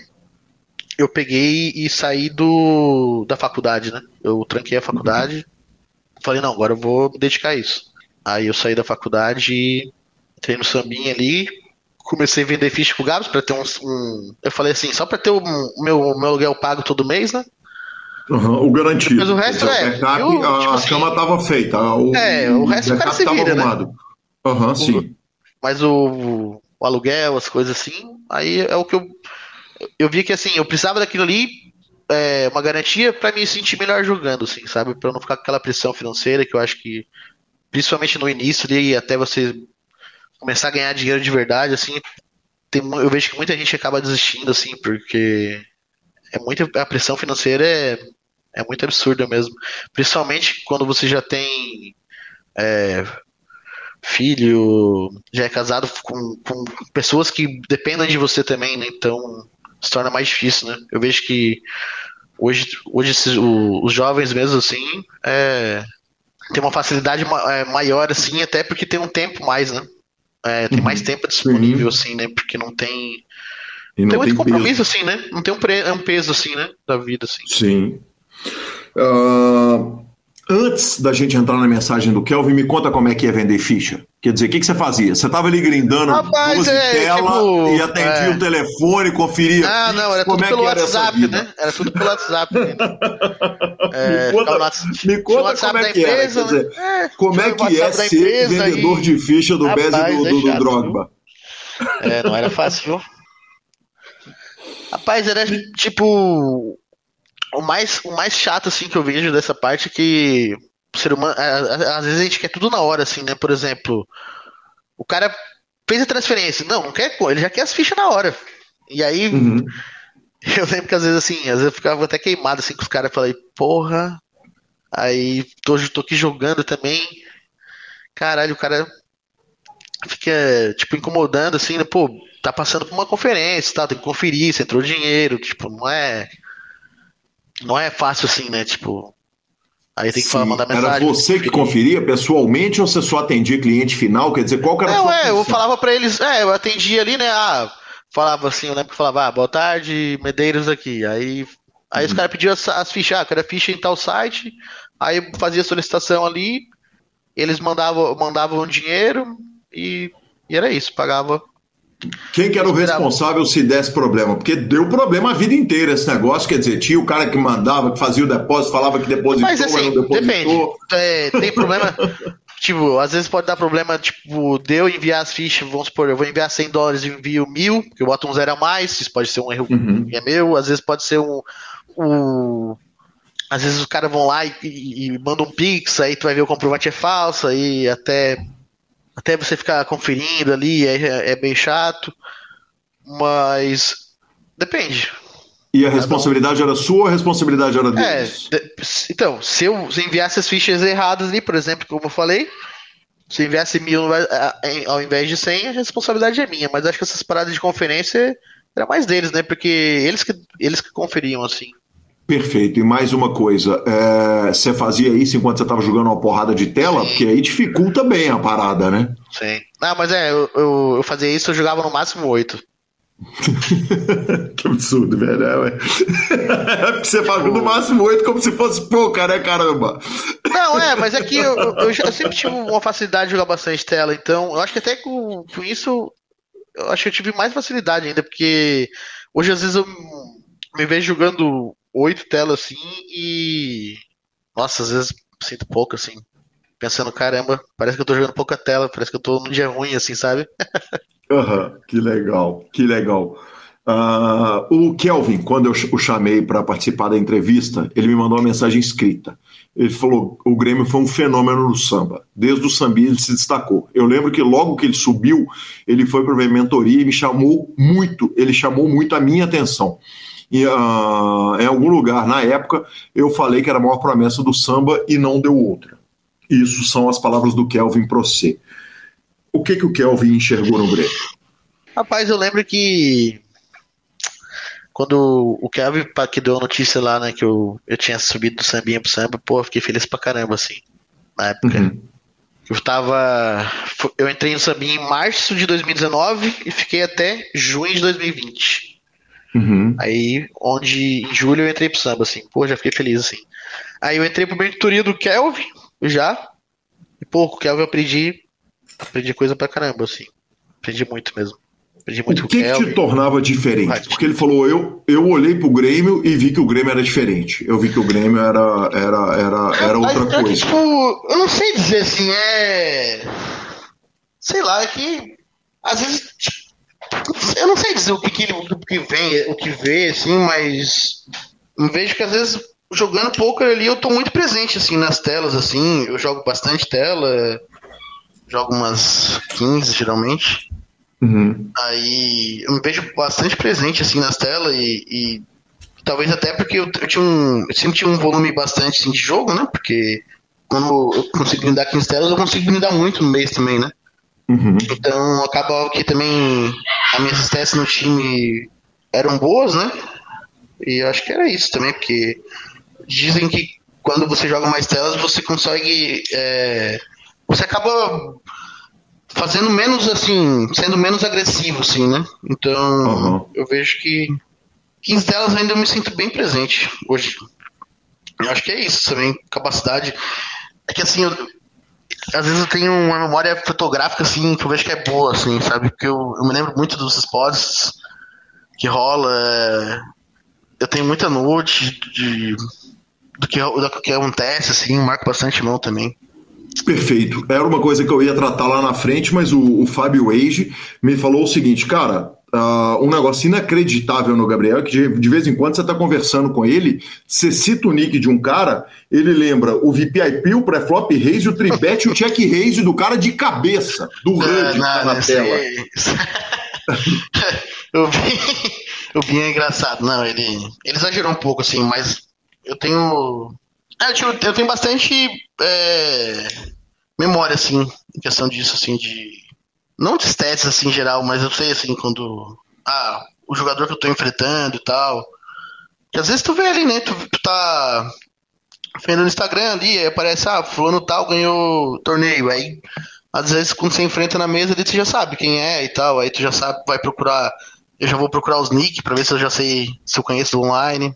eu peguei e saí do da faculdade, né? Eu tranquei a faculdade. Uhum. Falei, não, agora eu vou me dedicar a isso. Aí eu saí da faculdade e entrei no sambinha ali, comecei a vender ficha pro Gabs para ter um, um, Eu falei assim, só para ter o meu, meu aluguel pago todo mês, né? Uhum, o garantido. Mas o resto é. O backup, eu, a tipo assim, cama tava feita. O, é, o resto o cara se vira, né? Aham, uhum, sim. Mas o, o aluguel, as coisas assim, aí é o que eu eu vi que assim, eu precisava daquilo ali, é, uma garantia para me sentir melhor jogando, assim, sabe? Para não ficar com aquela pressão financeira que eu acho que, principalmente no início ali, até você começar a ganhar dinheiro de verdade, assim, tem, eu vejo que muita gente acaba desistindo, assim, porque é muito, a pressão financeira é, é muito absurda mesmo. Principalmente quando você já tem é, filho, já é casado com, com pessoas que dependem de você também, né? Então se torna mais difícil, né? Eu vejo que hoje, hoje os jovens mesmo assim, é, tem uma facilidade é, maior, assim, até porque tem um tempo mais, né? É, tem uhum. mais tempo disponível, Sim. assim, né? Porque não tem. E não tem muito compromisso, peso. assim, né? Não tem um, pre... Um peso, assim, né? Da vida, assim. Sim. Uh, Antes da gente entrar na mensagem do Kelvin, me conta como é que ia vender ficha. Quer dizer, o que, que você fazia? Você tava ali grindando Rapaz, duas é, tela tipo, e atendia é. o telefone, conferia. Ah, não, era tudo é pelo WhatsApp, né? Era tudo pelo WhatsApp. [laughs] é, me conta, me conta como é que empresa, era. Dizer, é, como é que é ser vendedor e... de ficha do Rapaz, Bez e do, do, do Drogba? É, não era fácil, viu? Rapaz, era tipo o mais, o mais chato, assim, que eu vejo dessa parte é que ser humano. Às vezes a gente quer tudo na hora, assim, né? Por exemplo, o cara fez a transferência. Não, não quer, ele já quer as fichas na hora. E aí. Uhum. [laughs] Eu lembro que às vezes, assim, às vezes eu ficava até queimado, assim, com os caras. Falei, porra. Aí tô, tô aqui jogando também. Caralho, o cara fica, tipo, incomodando, assim, né? Pô, tá passando por uma conferência, tá? Tem que conferir se entrou dinheiro, tipo, não é não é fácil assim, né? Tipo, aí tem que falar, mandar mensagem. Era você que conferia pessoalmente ou você só atendia cliente final? Quer dizer, qual que era Não, a é, eu falava para eles, é, eu atendia ali, né? Ah, falava assim, eu lembro que falava, ah, boa tarde, Medeiros aqui. Aí, aí uhum. os caras pediam as, as fichas, ah, quero ficha em tal site. Aí eu fazia a solicitação ali, eles mandavam, mandavam dinheiro e, e era isso, pagava quem que era o responsável se desse problema? Porque deu problema a vida inteira esse negócio. Quer dizer, tinha o cara que mandava, que fazia o depósito, falava que depositou, mas, assim, mas não depositou. Depende. É, tem problema. [laughs] tipo, às vezes pode dar problema, tipo, de eu enviar as fichas, vamos supor, eu vou enviar 100 dólares e envio mil, que eu boto um zero a mais, isso pode ser um erro uhum. é meu, às vezes pode ser um. um às vezes os caras vão lá e, e, e mandam um pix, aí tu vai ver o comprovante é falso, aí até até você ficar conferindo ali é, é bem chato, mas depende. E a responsabilidade era sua ou a responsabilidade era deles? É, então, se eu se enviasse as fichas erradas ali, por exemplo, como eu falei, se enviasse mil ao invés de 100, a responsabilidade é minha. Mas acho que essas paradas de conferência era mais deles, né? Porque eles que, eles que conferiam, assim. Perfeito. E mais uma coisa, é, você fazia isso enquanto você estava jogando uma porrada de tela? Sim. Porque aí dificulta bem a parada, né? Sim. Não, mas é, eu, eu, eu fazia isso, eu jogava no máximo oito. [laughs] que absurdo, velho. É, [laughs] você fala no máximo oito como se fosse pouca, né, caramba? Não, é, mas é que eu, eu, eu, sempre tive uma facilidade de jogar bastante tela, então eu acho que até com, com isso eu acho que eu tive mais facilidade ainda, porque hoje às vezes eu me vejo jogando oito telas assim e. Nossa, às vezes sinto pouco assim. Pensando, caramba, parece que eu tô jogando pouca tela, parece que eu tô num dia ruim, assim, sabe? [laughs] Uhum, que legal, que legal. Uh, o Kelvin, quando eu o chamei para participar da entrevista, ele me mandou uma mensagem escrita. Ele falou: o Grêmio foi um fenômeno no samba. Desde o samba ele se destacou. Eu lembro que logo que ele subiu, ele foi para minha mentoria e me chamou muito, ele chamou muito a minha atenção em, uh, em algum lugar na época, eu falei que era a maior promessa do samba e não deu outra. Isso são as palavras do Kelvin para você. O que, que o Kelvin enxergou no Grêmio? Rapaz, eu lembro que quando o Kelvin que deu a notícia lá, né, que eu, eu tinha subido do sambinha pro samba, pô, eu fiquei feliz pra caramba, assim, na época. Uhum. Eu tava. Eu entrei no sambinha em março de 2019 e fiquei até junho de 2020. Uhum. Aí, onde em julho eu entrei pro samba, assim, pô, já fiquei feliz, assim. Aí eu entrei pro mentoria do Kelvin, já. E, pô, o Kelvin eu aprendi, aprendi coisa pra caramba, assim. Aprendi muito mesmo. Aprendi muito o que, que te tornava diferente? Porque ele falou, eu, eu olhei pro Grêmio e vi que o Grêmio era diferente. Eu vi que o Grêmio era, era, era, era outra Mas, coisa. tipo, eu não sei dizer assim, é. Sei lá, é que. Às vezes, eu não sei dizer o que, que o que vem, o que vê, assim, mas vejo que às vezes jogando poker ali eu tô muito presente assim nas telas assim, eu jogo bastante tela, jogo umas 15 geralmente. Uhum. Aí eu me vejo bastante presente assim nas telas e, e talvez até porque eu, eu, tinha um, eu sempre tinha um volume bastante assim, de jogo, né? Porque quando eu consigo me dar 15 telas, eu consigo me dar muito no mês também, né? Uhum. Então acabava que também as minhas assistências no time eram boas, né? E eu acho que era isso também, porque dizem que quando você joga mais telas, você consegue. É, você acaba fazendo menos assim, sendo menos agressivo, assim, né? Então, uhum. eu vejo que 15 telas ainda eu me sinto bem presente hoje. Eu acho que é isso também, capacidade. É que assim, eu, às vezes eu tenho uma memória fotográfica assim, que eu vejo que é boa, assim, sabe? Porque eu, eu me lembro muito dos spots que rola. Eu tenho muita note de, do, que, do que acontece, assim, marco bastante mão também. Perfeito. Era uma coisa que eu ia tratar lá na frente, mas o, o Fábio Age me falou o seguinte, cara, uh, um negócio inacreditável no Gabriel, que de, de vez em quando você está conversando com ele, você cita o nick de um cara, ele lembra o VPIP, o pré-flop raise, o tribet e o check raise do cara de cabeça, do HUD que tá na tela. É... eu vi, eu vi é engraçado. Não, ele, ele exagerou um pouco, assim, mas eu tenho é, tipo, eu tenho bastante é, memória, assim, em questão disso, assim, de. Não de stats, assim, em geral, mas eu sei, assim, quando. Ah, o jogador que eu tô enfrentando e tal. Que às vezes tu vê ali, né? Tu, tu tá vendo no Instagram ali, aí aparece, ah, fulano tal ganhou torneio. Aí, às vezes, quando você enfrenta na mesa ali, tu já sabe quem é e tal. Aí tu já sabe, vai procurar. Eu já vou procurar os nick pra ver se eu já sei se eu conheço do online.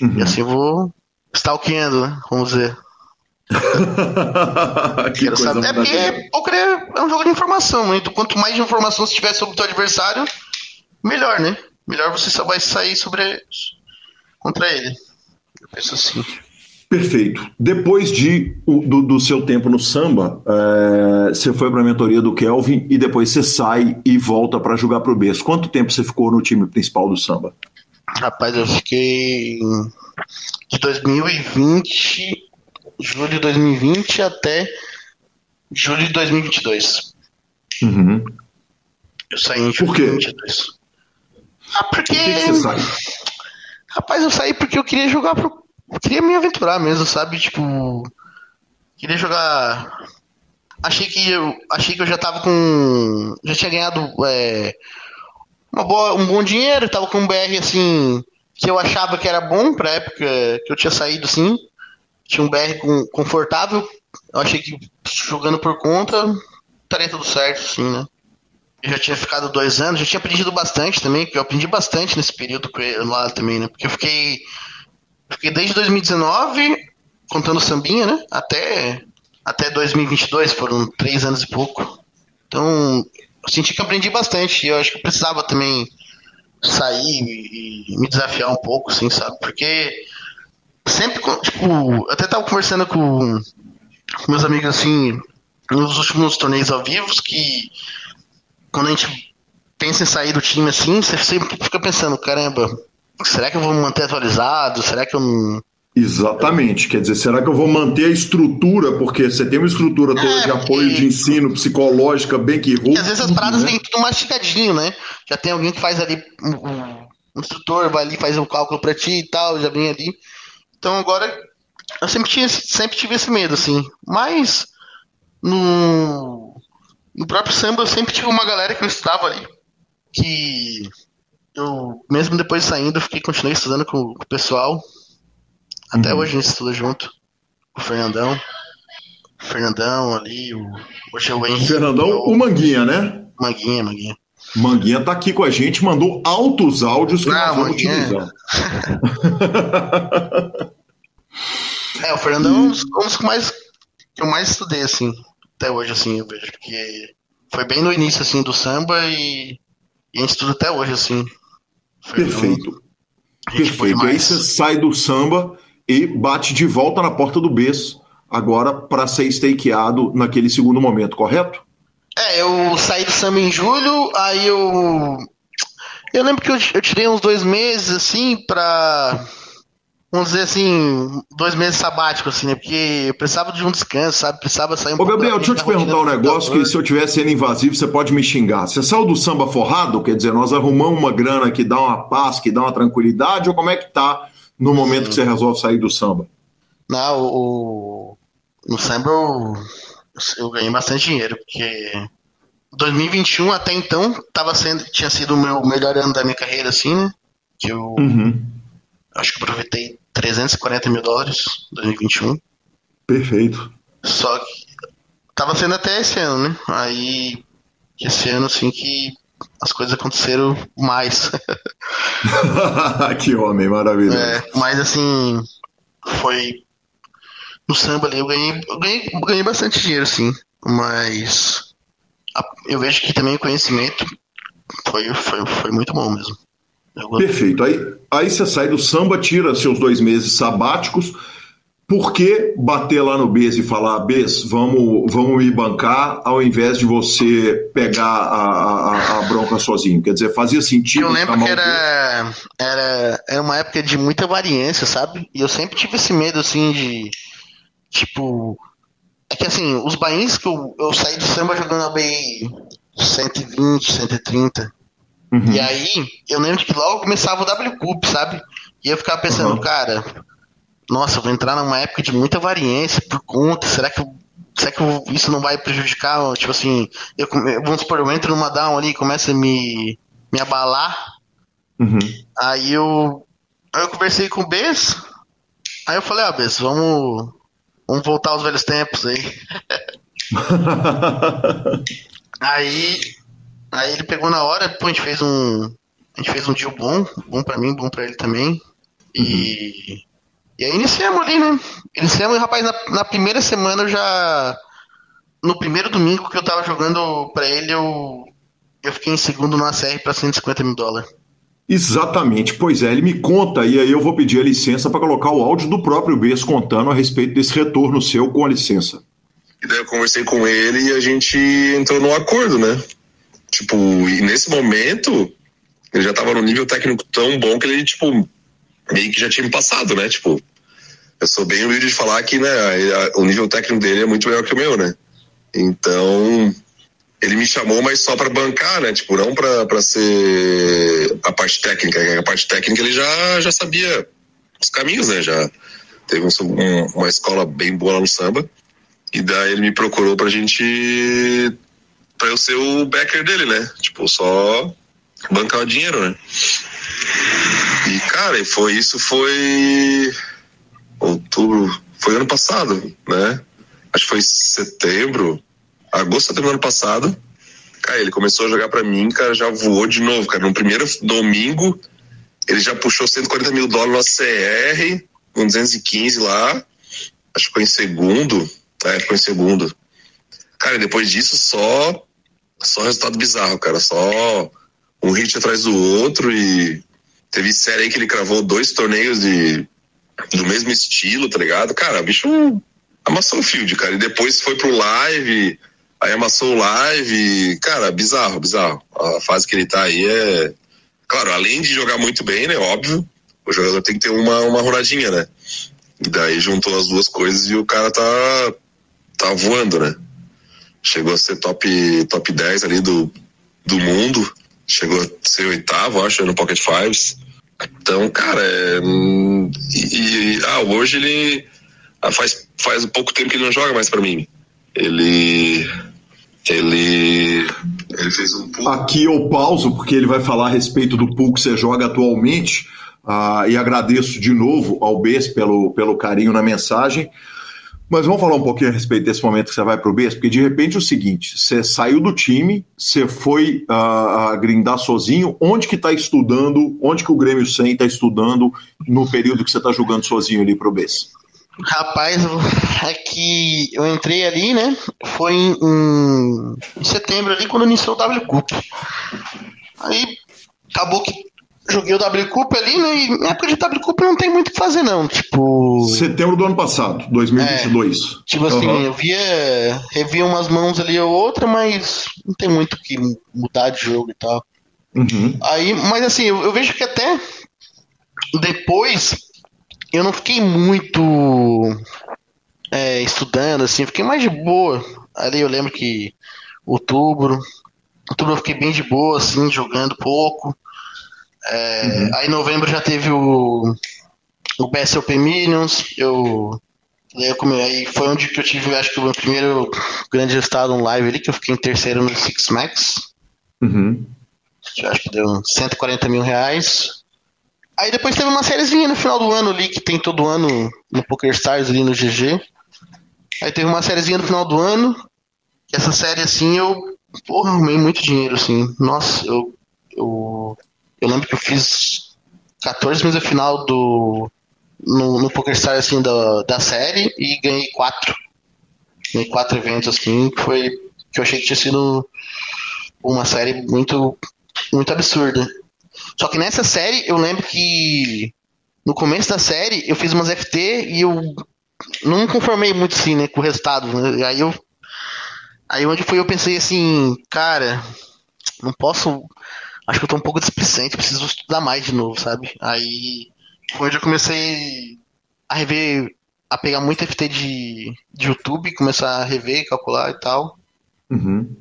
Uhum. E assim eu vou stalkeando, né? Vamos dizer. [laughs] Saber. É porque poker é um jogo de informação, né? Então, quanto mais informação você tiver sobre o seu adversário, melhor, né? Melhor você só vai sair sobre contra ele. Eu penso assim. Perfeito. Depois de, do, do seu tempo no samba, é, você foi para a mentoria do Kelvin e depois você sai e volta para jogar para o Bess. Quanto tempo você ficou no time principal do samba? Rapaz, eu fiquei de 2020, julho de 2020 até julho de 2022. Uhum. Eu saí em julho de 2022. Ah, porque. Por que, que você sai? Rapaz, eu saí porque eu queria jogar pro. Eu queria me aventurar mesmo, sabe? Tipo. Queria jogar. Achei que eu. Achei que eu já tava com. Já tinha ganhado. É, uma boa, um bom dinheiro, tava com um BR assim que eu achava que era bom pra época que eu tinha saído, sim. Tinha um BR com, confortável. Eu achei que jogando por conta estaria tudo certo, sim, né? Eu já tinha ficado dois anos, já tinha aprendido bastante também, porque eu aprendi bastante nesse período lá também, né? Porque eu fiquei, fiquei desde 2019, contando sambinha, né? Até, até 2022, foram três anos e pouco. Então, eu senti que aprendi bastante. E eu acho que eu precisava também sair e, me desafiar um pouco, assim, sabe? Porque sempre, tipo, eu até tava conversando com, meus amigos, assim, nos últimos torneios ao vivo, que quando a gente pensa em sair do time assim, você sempre fica pensando, caramba, será que eu vou me manter atualizado? Será que eu não. Exatamente, quer dizer, será que eu vou manter a estrutura? Porque você tem uma estrutura toda é, de apoio de ensino psicológica bem que ruim. Às vezes as paradas né? vêm tudo mastigadinho, né? Já tem alguém que faz ali, um, um instrutor vai ali, faz um cálculo para ti e tal, já vem ali. Então agora, eu sempre, tinha, sempre tive esse medo, assim. Mas, no, no próprio samba, eu sempre tive uma galera que eu estava ali, que eu, mesmo depois de saindo, eu fiquei, continuei estudando com, com o pessoal. Até uhum. hoje a gente estuda junto. O Fernandão. O Fernandão ali, o, hoje é o Henrique. Fernandão, o, o Manguinha, né? Manguinha, Manguinha. Manguinha tá aqui com a gente, mandou altos áudios que Não, nós vamos Manguinha. utilizar. [laughs] é, o Fernandão é um dos, um dos que, mais, que eu mais estudei, assim, até hoje, assim, eu vejo que foi bem no início, assim, do samba e, e a gente estuda até hoje, assim. Perfeito. Perfeito. Aí você sai do samba e bate de volta na porta do berço, agora para ser stakeado naquele segundo momento, correto? É, eu saí do samba em julho, aí eu. Eu lembro que eu, eu tirei uns dois meses, assim, pra. Vamos dizer assim, dois meses sabáticos, assim, né? Porque eu precisava de um descanso, sabe? Precisava sair um Ô, Gabriel, deixa eu te perguntar um negócio que se eu tivesse sendo invasivo, você pode me xingar. Você saiu do samba forrado? Quer dizer, nós arrumamos uma grana que dá uma paz, que dá uma tranquilidade, ou como é que tá no momento hum. que você resolve sair do samba? Não, o. No samba eu eu ganhei bastante dinheiro, porque 2021 até então tava sendo, tinha sido o meu melhor ano da minha carreira, assim, né? Que eu uhum. acho que aproveitei 340 mil dólares 2021. Perfeito. Só que tava sendo até esse ano, né? Aí esse ano assim que as coisas aconteceram mais. [laughs] que homem maravilhoso. É, mas assim, foi no samba ali eu ganhei, eu ganhei, eu ganhei bastante dinheiro, sim. Mas a, eu vejo que também o conhecimento foi, foi, foi muito bom mesmo. Perfeito. Aí, aí você sai do samba, tira seus dois meses sabáticos. Por que bater lá no BES e falar, BES, vamos, vamos me bancar, ao invés de você pegar a, a, a bronca sozinho? Quer dizer, fazia sentido. Eu lembro que era, era, era uma época de muita variância, sabe? E eu sempre tive esse medo, assim, de. Tipo. É que assim, os bains que eu, eu saí de samba jogando a BI 120, 130. Uhum. E aí, eu lembro que logo começava o W Cup, sabe? E eu ficava pensando, uhum. cara, nossa, eu vou entrar numa época de muita variância por conta, será que, será que eu, isso não vai prejudicar? Tipo assim, eu, vamos supor, eu entro numa down ali e começa a me, me abalar. Uhum. Aí eu, aí eu conversei com o Bess, aí eu falei, ah, Bess, vamos, vamos voltar aos velhos tempos aí. [laughs] aí Aí ele pegou na hora, pô, a gente fez um. A gente fez um deal bom, bom pra mim, bom pra ele também. E. E aí iniciamos ali, né? Iniciamos e, rapaz, na, na, primeira semana eu já. No primeiro domingo que eu tava jogando pra ele, eu. Eu fiquei em segundo no ACR pra 150 mil dólares. Exatamente, pois é, ele me conta e aí eu vou pedir a licença para colocar o áudio do próprio Bess contando a respeito desse retorno seu com a licença. E daí eu conversei com ele e a gente entrou num acordo, né? Tipo, e nesse momento, ele já tava no nível técnico tão bom que ele, tipo, meio que já tinha me passado, né? Tipo, eu sou bem humilde de falar que, né, o nível técnico dele é muito melhor que o meu, né? Então, ele me chamou, mas só para bancar, né? Tipo, não para ser a parte técnica. A parte técnica ele já, já sabia os caminhos, né? Já teve um, uma escola bem boa lá no samba. E daí ele me procurou pra gente para eu ser o backer dele, né? Tipo, só bancar o dinheiro, né? E, cara, foi isso foi outubro, foi ano passado, né? Acho que foi setembro, agosto, setembro do ano passado. Cara, ele começou a jogar para mim, cara, já voou de novo, cara. No primeiro domingo, ele já puxou 140 mil dólares no ACR, com 215 lá. Acho que foi em segundo. É, foi em segundo. Cara, depois disso, só só resultado bizarro, cara. Só um hit atrás do outro e teve série aí que ele cravou dois torneios de do mesmo estilo, tá ligado? Cara, o bicho amassou o field, cara. E depois foi pro live, aí amassou o live. Cara, bizarro, bizarro. A fase que ele tá aí é. Claro, além de jogar muito bem, né? Óbvio, o jogador tem que ter uma, uma rodadinha, né? E daí juntou as duas coisas e o cara tá, tá voando, né? Chegou a ser top, top 10 ali do, do mundo, chegou a ser oitavo, acho, no Pocket Fives. Então, cara, é, e, e, ah, hoje ele ah, faz, faz pouco tempo que ele não joga mais para mim. Ele ele ele fez um pool. Aqui eu pauso porque ele vai falar a respeito do pool que você joga atualmente. Ah, e agradeço de novo ao Bes pelo, pelo carinho na mensagem. Mas vamos falar um pouquinho a respeito desse momento que você vai para o BES, porque de repente é o seguinte: você saiu do time, você foi uh, grindar sozinho. Onde que está estudando? Onde que o Grêmio 100 está estudando no período que você está jogando sozinho ali para o BES? Rapaz, é que eu entrei ali, né? Foi em, em setembro ali quando iniciou o W Cup. Aí acabou que joguei o W Cup ali, né? E na época de W Cup não tem muito o que fazer, não. Tipo. Setembro do ano passado, 2022. É, tipo assim, uhum. eu via. Revia umas mãos ali ou outra, mas não tem muito o que mudar de jogo e tal. Uhum. Aí, mas assim, eu, eu vejo que até depois eu não fiquei muito é, estudando, assim, fiquei mais de boa. Ali eu lembro que outubro, outubro eu fiquei bem de boa, assim, jogando pouco. É, uhum. Aí em novembro já teve o, o BSOP Minions, eu, eu come, aí foi onde que eu tive, acho que o meu primeiro grande resultado no live ali, que eu fiquei em terceiro no Six Max. Uhum. Acho que deu 140 mil reais. Aí depois teve uma sériezinha no final do ano ali, que tem todo ano no Poker Stars ali no GG. Aí teve uma sériezinha no final do ano. Que essa série, assim, eu. Porra, arrumei muito dinheiro, assim. Nossa, eu. Eu, eu lembro que eu fiz 14 meses a final do. No, no Poker Stars, assim, da, da série e ganhei quatro. Ganhei quatro eventos, assim, que foi. Que eu achei que tinha sido uma série muito. Muito absurda. Só que nessa série, eu lembro que no começo da série eu fiz umas FT e eu não me conformei muito assim, né, com o resultado. Né? Aí eu. Aí onde foi eu pensei assim, cara, não posso. Acho que eu tô um pouco displicente, preciso estudar mais de novo, sabe? Aí foi onde eu comecei a rever, a pegar muito FT de, de YouTube, começar a rever, calcular e tal. Uhum.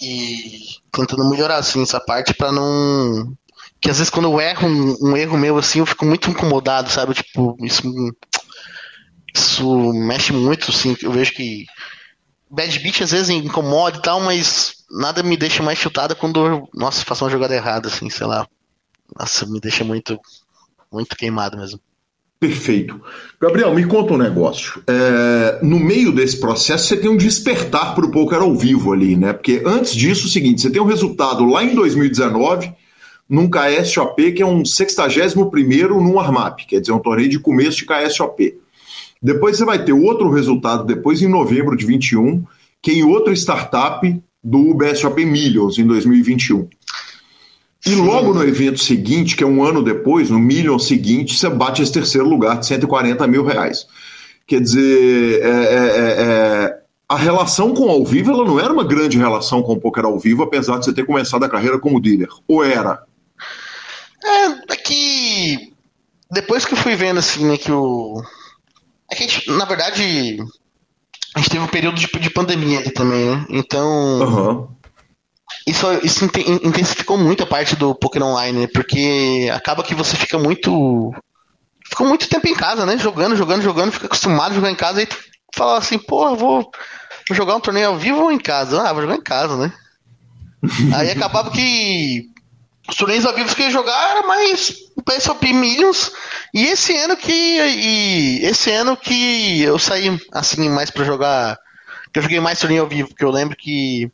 E tentando melhorar assim essa parte para não que às vezes quando eu erro um, um, erro meu assim, eu fico muito incomodado, sabe? Tipo, isso, isso mexe muito, assim, eu vejo que Bad Beat às vezes incomoda e tal, mas nada me deixa mais chutada quando nossa, faço uma jogada errada, assim, sei lá. Nossa, me deixa muito, muito queimado mesmo. Perfeito. Gabriel, me conta um negócio. É, no meio desse processo, você tem um despertar para o poker ao vivo ali, né? Porque antes disso, é o seguinte, você tem um resultado lá em 2019 num KSOP que é um 61 num Armap, quer dizer, um torneio de começo de KSOP. Depois você vai ter outro resultado, depois em novembro de 21, que é em outro startup do BSOP Millions, em 2021. E logo no evento seguinte, que é um ano depois, no Million seguinte, você bate esse terceiro lugar de 140 mil reais. Quer dizer, é, é, é, é, a relação com ao vivo ela não era uma grande relação com o poker ao vivo, apesar de você ter começado a carreira como dealer. Ou era? É, é que depois que eu fui vendo assim, né, que o. É que a gente, na verdade, a gente teve um período de, de pandemia ali também, né? Então. Uhum. Isso, isso intensificou muito a parte do poker online, né? Porque acaba que você fica muito. Ficou muito tempo em casa, né? Jogando, jogando, jogando, fica acostumado a jogar em casa e fala assim, pô, vou, vou jogar um torneio ao vivo ou em casa? Ah, vou jogar em casa, né? [laughs] Aí acabava que os torneios ao vivo que eu ia jogar era mais PSOP Millions. E esse ano que. E esse ano que eu saí assim mais para jogar. Que eu joguei mais torneio ao vivo, porque eu lembro que.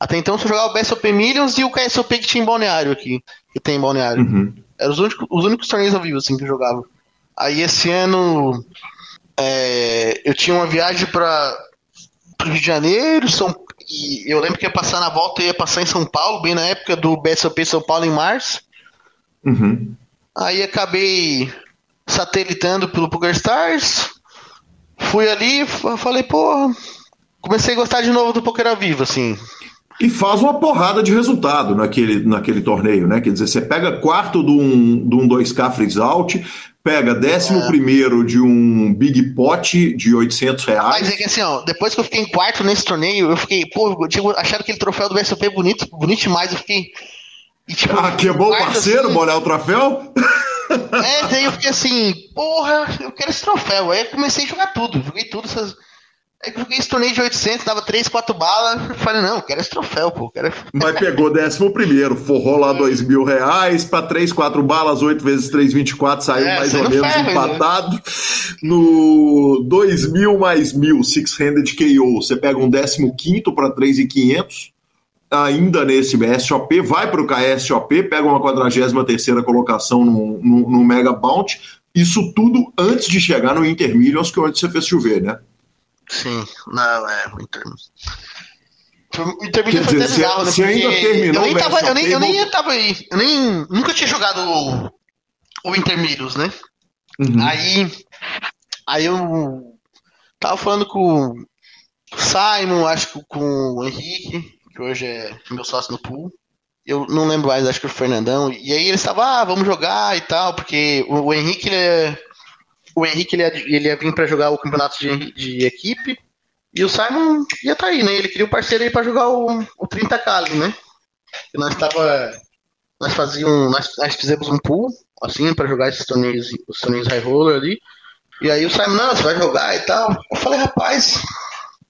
Até então eu só jogava o PSOP Millions e o KSOP que tinha em balneário aqui. Que tem em balneário. Uhum. Eram os únicos, os únicos torneios ao vivo assim que eu jogava. Aí esse ano. É, eu tinha uma viagem para Rio de Janeiro, São e eu lembro que ia passar na volta, ia passar em São Paulo, bem na época do BSOP São Paulo em março. Uhum. Aí acabei satelitando pelo Poker Stars. Fui ali, falei, pô, comecei a gostar de novo do Poker ao vivo, assim. E faz uma porrada de resultado naquele, naquele torneio, né? Quer dizer, você pega quarto de um, de um 2K freeze out, pega décimo é. primeiro de um Big Pot de 800 reais. Mas é que assim, ó, depois que eu fiquei em quarto nesse torneio, eu fiquei, pô, eu tinha achado aquele troféu do BSOP bonito, bonito demais, eu fiquei... E, [laughs] tipo, ah, que é bom parceiro, assim, molhar o troféu? É, daí eu fiquei assim, porra, eu quero esse troféu. Aí eu comecei a jogar tudo, joguei tudo, essas Aí eu joguei esse torneio de 800, dava 3, 4 balas. Falei, não, quero esse troféu, pô. Quero... Mas pegou décimo primeiro, forrou lá 2 mil reais, pra 3, 4 balas, 8 vezes 3, 24, saiu é, mais ou menos ferro, né? empatado. Né? No 2 mil mais mil, six-handed KO, você pega um décimo quinto pra 3,500. Ainda nesse SOP, vai pro KSOP, pega uma 43 colocação no, no, no Mega Bounty. Isso tudo antes de chegar no Intermillions, que é onde você fez chover, né? Sim, não, é. O Inter... O Inter foi legal, né? Você ainda terminou eu nem, tava, eu, nem, eu nem tava aí. Eu nem. Nunca tinha jogado o, o Intermídios, né? Uhum. Aí. Aí eu tava falando com o Simon, acho que com o Henrique, que hoje é meu sócio no pool. Eu não lembro mais, acho que o Fernandão. E aí eles estavam, ah, vamos jogar e tal, porque o, Henrique ele é o Henrique ele ia, ele ia vir para jogar o campeonato de, de, equipe e o Simon ia estar tá aí, né? Ele queria o parceiro aí para jogar o, o 30 Cali, né? E nós tava nós fazíamos nós, nós fizemos um pool assim para jogar esses torneios, os torneios high roller ali. E aí o Simon, não, você vai jogar e tal. Eu falei, rapaz,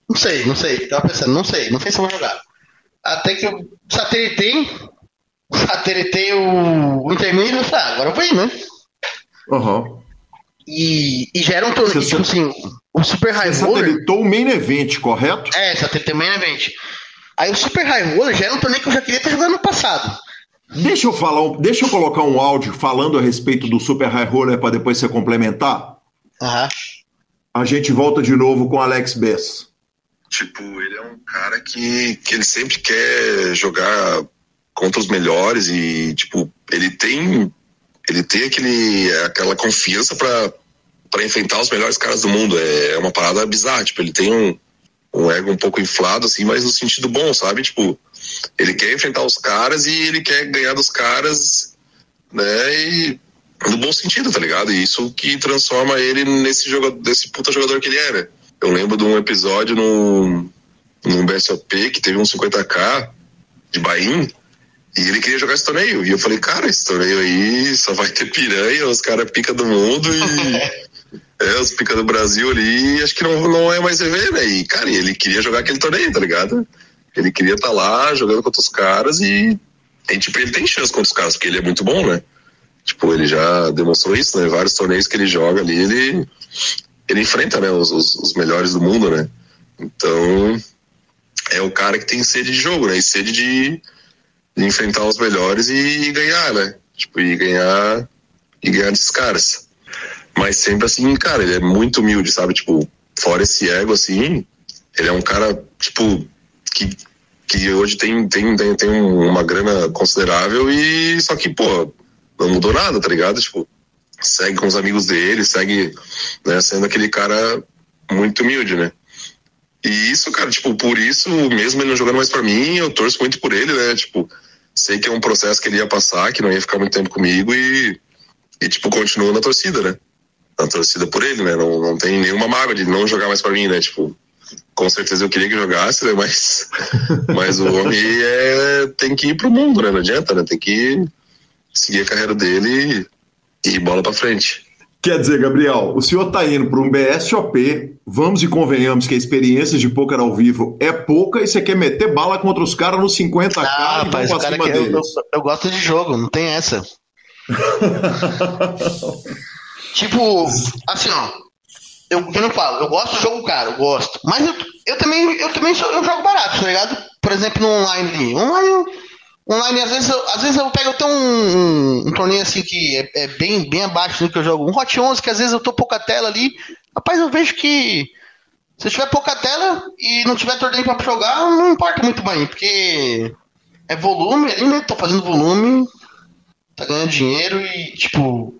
não sei, não sei. Tava pensando, não sei, não sei se eu vou jogar. Até que eu satelitei, satelitei o, o intermediário ah, agora eu vou ir, né? Aham. E, e já era um torneio, tipo assim, o Super High Roller. satelitou o main event, correto? É, satélite main event. Aí o Super High Roller já era um torneio que eu já queria estar jogando no passado. Deixa eu falar, deixa eu colocar um áudio falando a respeito do Super High Roller para depois você complementar. Aham. A gente volta de novo com Alex Bess. Tipo, ele é um cara que, que ele sempre quer jogar contra os melhores e, tipo, ele tem ele tem aquele, aquela confiança pra pra enfrentar os melhores caras do mundo. É, é uma parada bizarra. Tipo, ele tem um, um ego um pouco inflado, assim, mas no sentido bom, sabe? Tipo, ele quer enfrentar os caras e ele quer ganhar dos caras, né? E no bom sentido, tá ligado? E isso que transforma ele nesse jogador, desse puta jogador que ele era. Eu lembro de um episódio no, no BSOP que teve um 50k de Bahia e ele queria jogar esse torneio. E eu falei, cara, esse torneio aí só vai ter piranha, os caras pica do mundo e. [laughs] é, os pica do Brasil ali, acho que não, não é mais EV, né? E, cara, ele queria jogar aquele torneio, tá ligado? Ele queria estar lá jogando contra os caras e. e tipo, ele tem chance contra os caras, porque ele é muito bom, né? Tipo, ele já demonstrou isso, né? Vários torneios que ele joga ali, ele, ele enfrenta, né? Os, os, os melhores do mundo, né? Então, é o cara que tem sede de jogo, né? E sede de, de enfrentar os melhores e, ganhar, né? Tipo, e ganhar e ganhar desses caras. Mas sempre assim, cara, ele é muito humilde, sabe? Tipo, fora esse ego, assim, ele é um cara, tipo, que, que hoje tem, tem, tem, tem uma grana considerável e só que, pô, não mudou nada, tá ligado? Tipo, segue com os amigos dele, segue, né, sendo aquele cara muito humilde, né? E isso, cara, tipo, por isso, mesmo ele não jogando mais pra mim, eu torço muito por ele, né? Tipo, sei que é um processo que ele ia passar, que não ia ficar muito tempo comigo e, e tipo, continua na torcida, né? Na torcida por ele, né? Não, não tem nenhuma mágoa de não jogar mais pra mim, né? Tipo, com certeza eu queria que jogasse, né? Mas, [laughs] mas o homem é, tem que ir pro mundo, né? Não adianta, né? Tem que seguir a carreira dele e, e bola pra frente. Quer dizer, Gabriel, o senhor está indo para um BSOP, vamos e convenhamos que a experiência de poker ao vivo é pouca e você quer meter bala contra os caras nos 50k Ah, e rapaz, o pra cara cima que eu, eu, eu gosto de jogo, não tem essa. [laughs] tipo, assim, ó. Eu, eu não falo, eu gosto de jogo caro, eu gosto. Mas eu, eu também, eu também sou, eu jogo barato, tá ligado? Por exemplo, no online. Online, online às, vezes eu, às vezes eu pego até um, um, torneio assim que é, é bem, bem abaixo do que eu jogo. Um Hot 11 que às vezes eu tô pouca tela ali. Rapaz, eu vejo que se tiver pouca tela e não tiver torneio pra jogar, não importa muito bem, porque é volume ali, né? Tô fazendo volume, tá ganhando dinheiro e, tipo,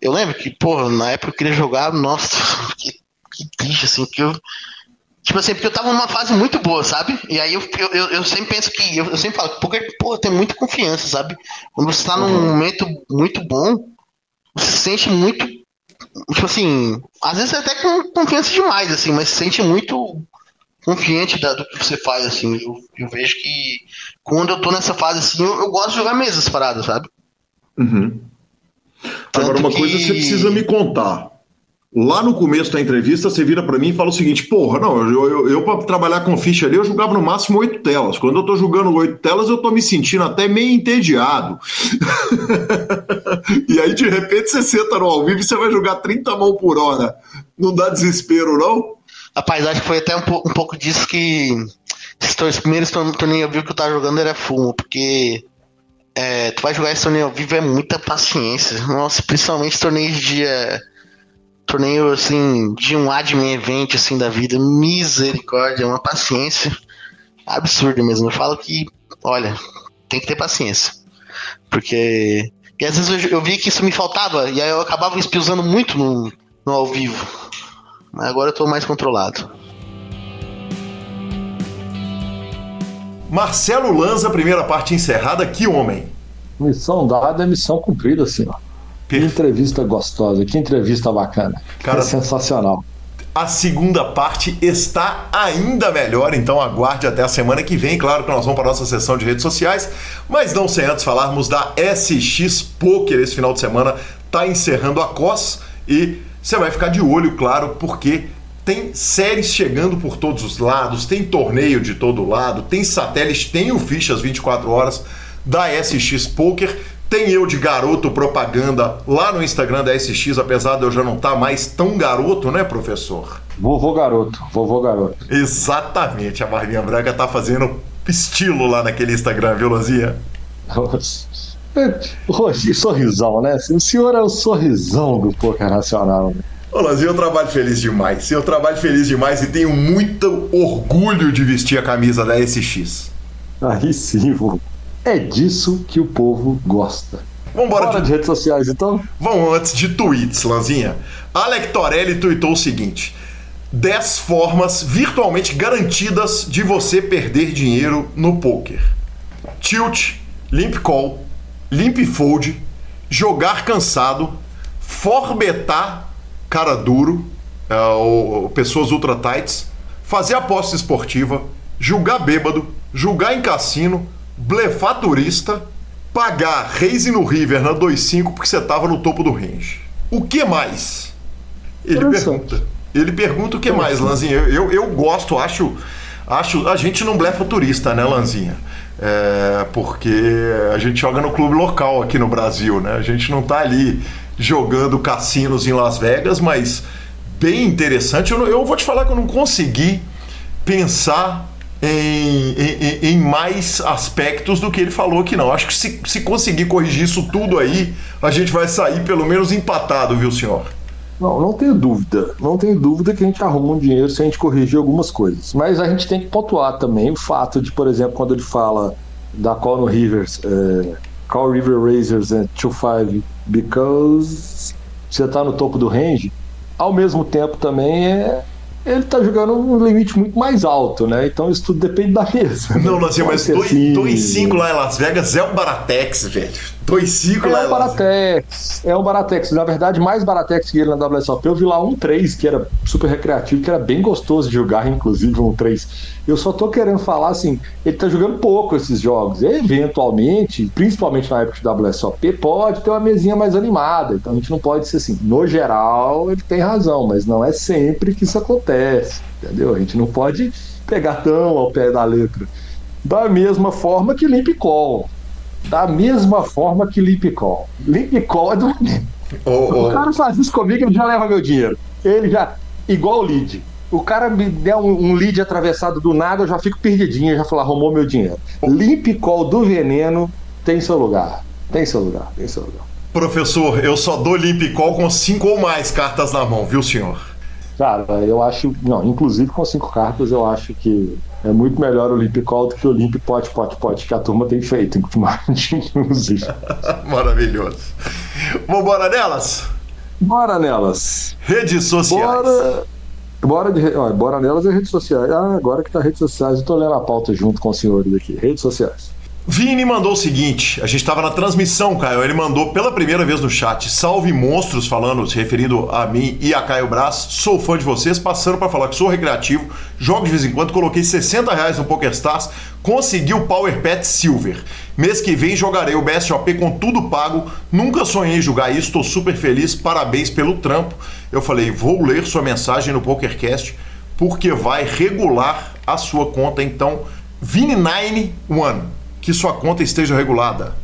eu lembro que, porra, na época eu queria jogar, nossa, [laughs] que, que triste, assim, que eu. Tipo assim, porque eu tava numa fase muito boa, sabe? E aí eu, eu, eu, sempre penso que. Eu, eu sempre falo que poker, pô, tem muita confiança, sabe? Quando você tá num momento muito bom, você se sente muito. Tipo assim, às vezes até com confiança demais, assim, mas se sente muito confiante da, do que você faz, assim. Eu, eu vejo que quando eu tô nessa fase, assim, eu, eu gosto de jogar mesas paradas, sabe? Uhum. Agora, uma que- coisa você precisa me contar. Lá no começo da entrevista, você vira pra mim e fala o seguinte: porra, não, eu, eu, eu para trabalhar com ficha ali, eu jogava no máximo oito telas. Quando eu tô jogando oito telas, eu tô me sentindo até meio entediado. [laughs] e aí, de repente, você senta no ao vivo e você vai jogar 30 mãos por hora. Não dá desespero, não? Rapaz, acho que foi até um, po- um pouco disso que os primeiros tor- torneios ao vivo que eu tava jogando era fumo, porque é, tu vai jogar esse torneio ao vivo é muita paciência. Nossa, principalmente torneios de. Torneio assim, de um admin event assim da vida. Misericórdia, é uma paciência absurda mesmo. Eu falo que, olha, tem que ter paciência. Porque. E às vezes eu, eu vi que isso me faltava, e aí eu acabava espiusando muito no, no ao vivo. Mas agora eu tô mais controlado. Marcelo Lanza, primeira parte encerrada, que homem. Missão dada é missão cumprida, assim, ó. Que entrevista gostosa, que entrevista bacana. Cara- é sensacional. A segunda parte está ainda melhor, então aguarde até a semana que vem. Claro que nós vamos para a nossa sessão de redes sociais, mas não sem antes falarmos da SX Poker. Esse final de semana está encerrando a COS e você vai ficar de olho, claro, porque tem séries chegando por todos os lados, tem torneio de todo lado, tem satélite, tem o Fichas 24 horas da SX Poker. Tem eu de garoto propaganda lá no Instagram da SX, apesar de eu já não estar tá mais tão garoto, né, professor? Vovô garoto, vovô garoto. Exatamente, a Barbinha Branca tá fazendo estilo lá naquele Instagram, viu, Lozinha? Hoje, sorrisão, né? O senhor é o sorrisão do poker nacional. Né? Eu trabalho feliz demais. Eu trabalho feliz demais e tenho muito orgulho de vestir a camisa da SX. Aí sim, vô. É disso que o povo gosta. Vamos embora de... de redes sociais, então? Vamos antes de tweets, Lanzinha. Alec Torelli tweetou o seguinte: 10 formas virtualmente garantidas de você perder dinheiro no poker. Tilt, limp call, limp fold, jogar cansado, forbetar cara duro, é, ou, ou pessoas ultra tights, fazer aposta esportiva, julgar bêbado, julgar em cassino, blefar turista, pagar raise no River na 2.5 porque você estava no topo do range. O que mais? Ele pergunta. Ele pergunta o que mais, Lanzinha. Eu, eu, eu, gosto, acho, acho. A gente não blefa turista, né, Lanzinha? É, porque a gente joga no clube local aqui no Brasil, né? A gente não tá ali jogando cassinos em Las Vegas, mas bem interessante. Eu, eu vou te falar que eu não consegui pensar em, em, em, mais aspectos do que ele falou que não. Acho que se, se conseguir corrigir isso tudo aí, a gente vai sair pelo menos empatado, viu, senhor? Não, não tenho dúvida. Não tenho dúvida que a gente arruma um dinheiro se a gente corrigir algumas coisas. Mas a gente tem que pontuar também o fato de, por exemplo, quando ele fala da Call no Rivers, é, Call River Razors and 2-5 because você está no topo do range, ao mesmo tempo também é ele tá jogando um limite muito mais alto, né? Então isso tudo depende da mesa. Não, não, assim, mas 2,5 assim... lá em Las Vegas é um Baratex, velho. 2,5 é um Baratex. É um Baratex. Na verdade, mais Baratex que ele na WSOP. Eu vi lá um 3, que era super recreativo, que era bem gostoso de jogar, inclusive um 3. Eu só tô querendo falar assim, ele tá jogando pouco esses jogos. Eventualmente, principalmente na época de WSOP, pode ter uma mesinha mais animada. Então a gente não pode ser assim. No geral, ele tem razão, mas não é sempre que isso acontece. Entendeu? A gente não pode pegar tão ao pé da letra. Da mesma forma que Limp Call. Da mesma forma que. Limp Call é do. Oh, oh. O cara faz isso comigo, ele já leva meu dinheiro. Ele já. Igual o lead o cara me der um, um, lead atravessado do nada, eu já fico perdidinho, já falo, arrumou meu dinheiro. Limp Call do veneno tem seu lugar. Tem seu lugar, tem seu lugar. Professor, eu só dou limp call com cinco ou mais cartas na mão, viu, senhor? Cara, eu acho. Não, inclusive com cinco cartas, eu acho que é muito melhor o limp call do que o limp pot, pot, pot, que a turma tem feito, [laughs] inclusive. [laughs] Maravilhoso. Vambora nelas? Bora nelas. Redes sociais. Bora. Bora, de, ó, bora nelas é redes sociais. Ah, agora que tá redes sociais, eu tô lendo a pauta junto com os senhores aqui. Redes sociais. Vini mandou o seguinte: a gente estava na transmissão, Caio. Ele mandou pela primeira vez no chat. Salve monstros, falando, se referindo a mim e a Caio Brás. Sou fã de vocês, passando para falar que sou recreativo, jogo de vez em quando, coloquei 60 reais no PokerStars, consegui o Power Pet Silver. Mês que vem jogarei o BSOP com tudo pago. Nunca sonhei em jogar isso, estou super feliz. Parabéns pelo trampo. Eu falei, vou ler sua mensagem no PokerCast, porque vai regular a sua conta. Então, Vini91 que sua conta esteja regulada.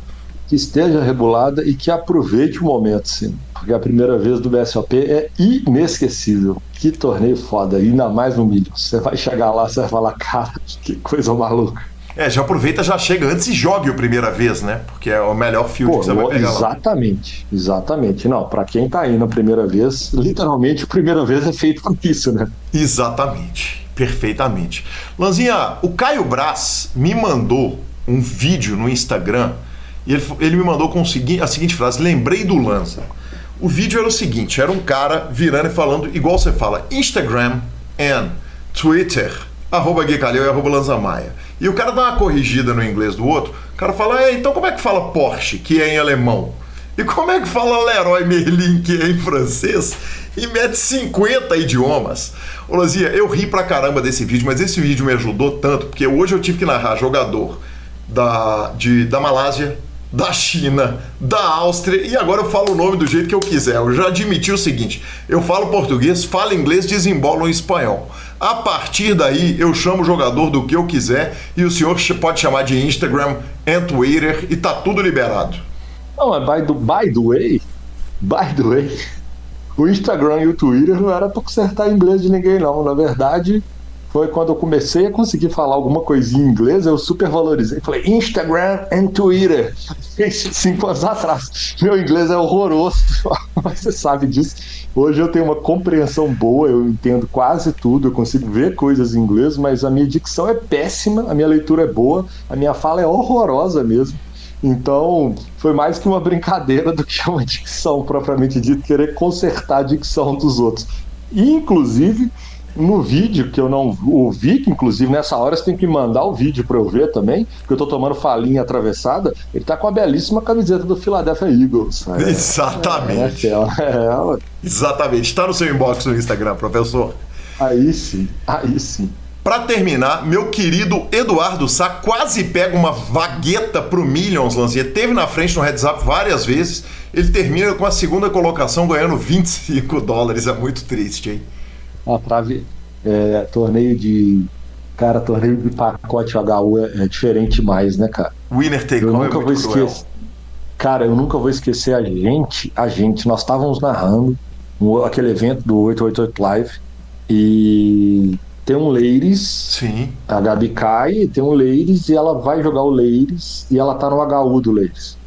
Que esteja regulada e que aproveite o momento, sim. Porque a primeira vez do BSOP é inesquecível. Que torneio foda, ainda mais no milho. Você vai chegar lá, você vai falar, cara, que coisa maluca. É, já aproveita, já chega antes e jogue a primeira vez, né? Porque é o melhor field Pô, que você vai pegar Exatamente, lá. exatamente. Não, para quem tá indo a primeira vez, literalmente a primeira vez é feito por isso, né? Exatamente, perfeitamente. Lanzinha, o Caio Brás me mandou um vídeo no Instagram e ele, ele me mandou com a seguinte frase: Lembrei do Lanza. O vídeo era o seguinte: era um cara virando e falando, igual você fala, Instagram and Twitter, arroba Gui Calil e arroba Lanza Maia. E o cara dá uma corrigida no inglês do outro, o cara fala, é, então como é que fala Porsche, que é em alemão? E como é que fala Leroy Merlin, que é em francês? E mete 50 idiomas. Ô Lanzinha, eu ri pra caramba desse vídeo, mas esse vídeo me ajudou tanto, porque hoje eu tive que narrar jogador da, de, da Malásia, da China, da Áustria e agora eu falo o nome do jeito que eu quiser. Eu já admiti o seguinte: eu falo português, falo inglês, desembolo em espanhol. A partir daí eu chamo o jogador do que eu quiser e o senhor pode chamar de Instagram, and Twitter e tá tudo liberado. Não, é by, by the way, by the way, [laughs] o Instagram e o Twitter não era para consertar inglês de ninguém, não. Na verdade, foi quando eu comecei a conseguir falar alguma coisinha em inglês, eu super valorizei. Falei Instagram e Twitter. Cinco anos atrás. Meu inglês é horroroso, [laughs] mas você sabe disso. Hoje eu tenho uma compreensão boa, eu entendo quase tudo, eu consigo ver coisas em inglês, mas a minha dicção é péssima, a minha leitura é boa, a minha fala é horrorosa mesmo. Então, foi mais que uma brincadeira do que [laughs] uma dicção propriamente dita, querer consertar a dicção dos outros. E, inclusive, no vídeo que eu não ouvi, que inclusive nessa hora você tem que mandar o vídeo para eu ver também, porque eu tô tomando falinha atravessada, ele tá com a belíssima camiseta do Philadelphia Eagles. [laughs] É, Exatamente. É, é, Exatamente. Está no seu inbox no Instagram, professor. Aí sim, aí sim. Para terminar, meu querido Eduardo Sá quase pega uma vagueta pro Millions, Lanzinha. Teve na frente no Heads Up várias vezes. Ele termina com a segunda colocação ganhando 25 dólares. É muito triste, hein? A trave. É, torneio de. Cara, torneio de pacote HU é, é diferente mais, né, cara? Winner take eu nunca é vou esquecer. Cara, eu nunca vou esquecer a gente. A gente, nós estávamos narrando aquele evento do 888 Live. E tem um Leires. Sim. A Gabi cai, tem um Leires e ela vai jogar o Leires e ela tá no HU do Leires.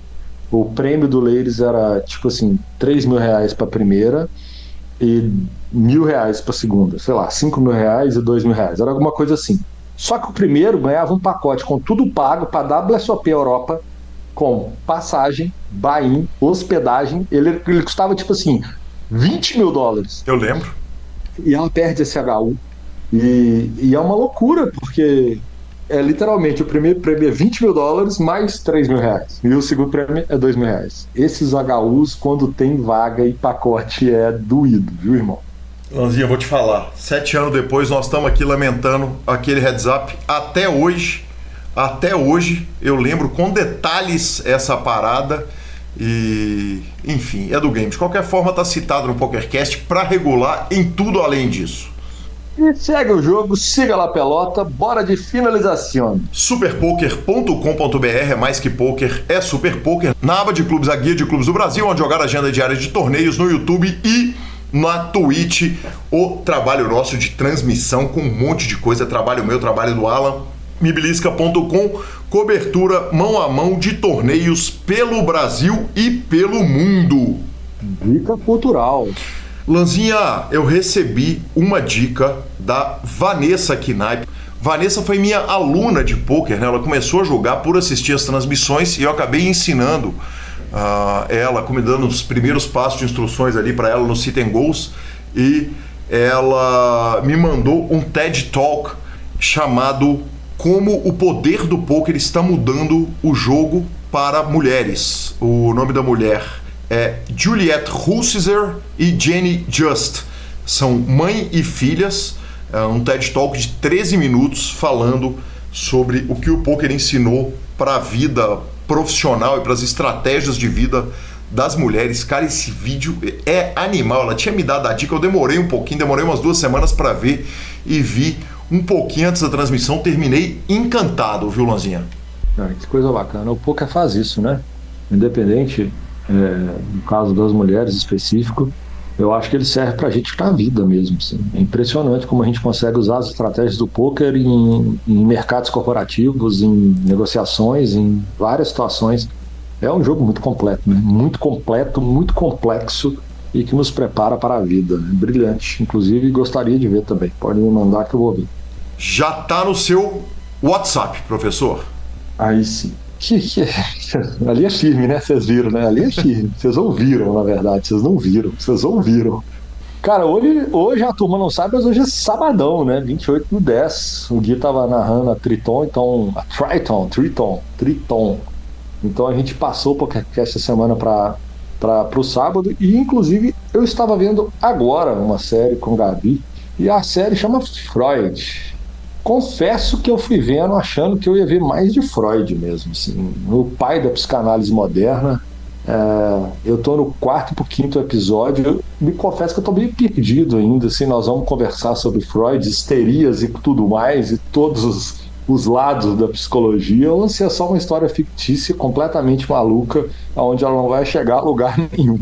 O prêmio do Leires era tipo assim, 3 mil reais pra primeira e mil reais pra segunda. Sei lá, 5 mil reais e 2 mil reais. Era alguma coisa assim. Só que o primeiro ganhava um pacote com tudo pago para WSOP Europa, com passagem, buy-in, hospedagem. Ele, ele custava tipo assim, 20 mil dólares. Eu lembro. E ela perde esse HU e, e, é uma loucura, porque é literalmente o primeiro prêmio é 20 mil dólares mais 3 mil reais. E o segundo prêmio é 2 mil reais. Esses HUs, quando tem vaga e pacote, é doído, viu, irmão? Lanzinha, eu vou te falar. Sete anos depois, nós estamos aqui lamentando aquele heads up. Até hoje, até hoje, eu lembro com detalhes essa parada. E, enfim, é do game. De qualquer forma, está citado no PokerCast para regular em tudo além disso. E segue o jogo, siga lá pelota, bora de finalização. Superpoker.com.br é mais que poker, é super poker. Na aba de clubes, a guia de clubes do Brasil, onde jogar a agenda diária de torneios no YouTube e na Twitch. O trabalho nosso de transmissão com um monte de coisa, trabalho meu, trabalho do Alan. Mibilisca.com, cobertura mão a mão de torneios pelo Brasil e pelo mundo. Dica cultural. Lanzinha, eu recebi uma dica da Vanessa Knaip. Vanessa foi minha aluna de poker, né? Ela começou a jogar por assistir as transmissões e eu acabei ensinando uh, ela, como dando os primeiros passos de instruções ali para ela no Sit and Goals e ela me mandou um TED Talk chamado Como o poder do poker está mudando o jogo para mulheres. O nome da mulher é Juliette Hulsizer e Jenny Just. São mãe e filhas, é um TED Talk de 13 minutos falando sobre o que o poker ensinou para a vida profissional e para as estratégias de vida das mulheres. Cara, esse vídeo é animal. Ela tinha me dado a dica, eu demorei um pouquinho, demorei umas duas semanas para ver e vi um pouquinho antes da transmissão. Terminei encantado, viu, Lanzinha? Que coisa bacana. O poker faz isso, né? Independente é, no caso das mulheres específico, eu acho que ele serve para a gente para a vida mesmo. Assim. É impressionante como a gente consegue usar as estratégias do poker em, em, mercados corporativos, em negociações, em várias situações. É um jogo muito completo, né? muito completo, muito complexo e que nos prepara para a vida. Né? Brilhante. Inclusive, gostaria de ver também. Pode me mandar que eu vou ver. Já está no seu WhatsApp, professor? Aí sim. Que, [laughs] que, ali é firme, né? Vocês viram, né? Ali é firme. Vocês ouviram, na verdade. Vocês não viram. Vocês ouviram. Cara, hoje, hoje a turma não sabe, mas hoje é sabadão, né? 28 do 10. O Gui tava narrando a Triton, então. A Triton, Triton, Triton. Então a gente passou o essa semana para para o sábado e inclusive eu estava vendo agora uma série com Gabi e a série chama Freud confesso que eu fui vendo achando que eu ia ver mais de Freud mesmo, assim, o pai da psicanálise moderna. É, eu estou no quarto para quinto episódio. Eu me confesso que eu estou meio perdido ainda. Assim, nós vamos conversar sobre Freud, histerias e tudo mais, e todos os, os lados da psicologia ou se é só uma história fictícia completamente maluca, onde ela não vai chegar a lugar [laughs] nenhum.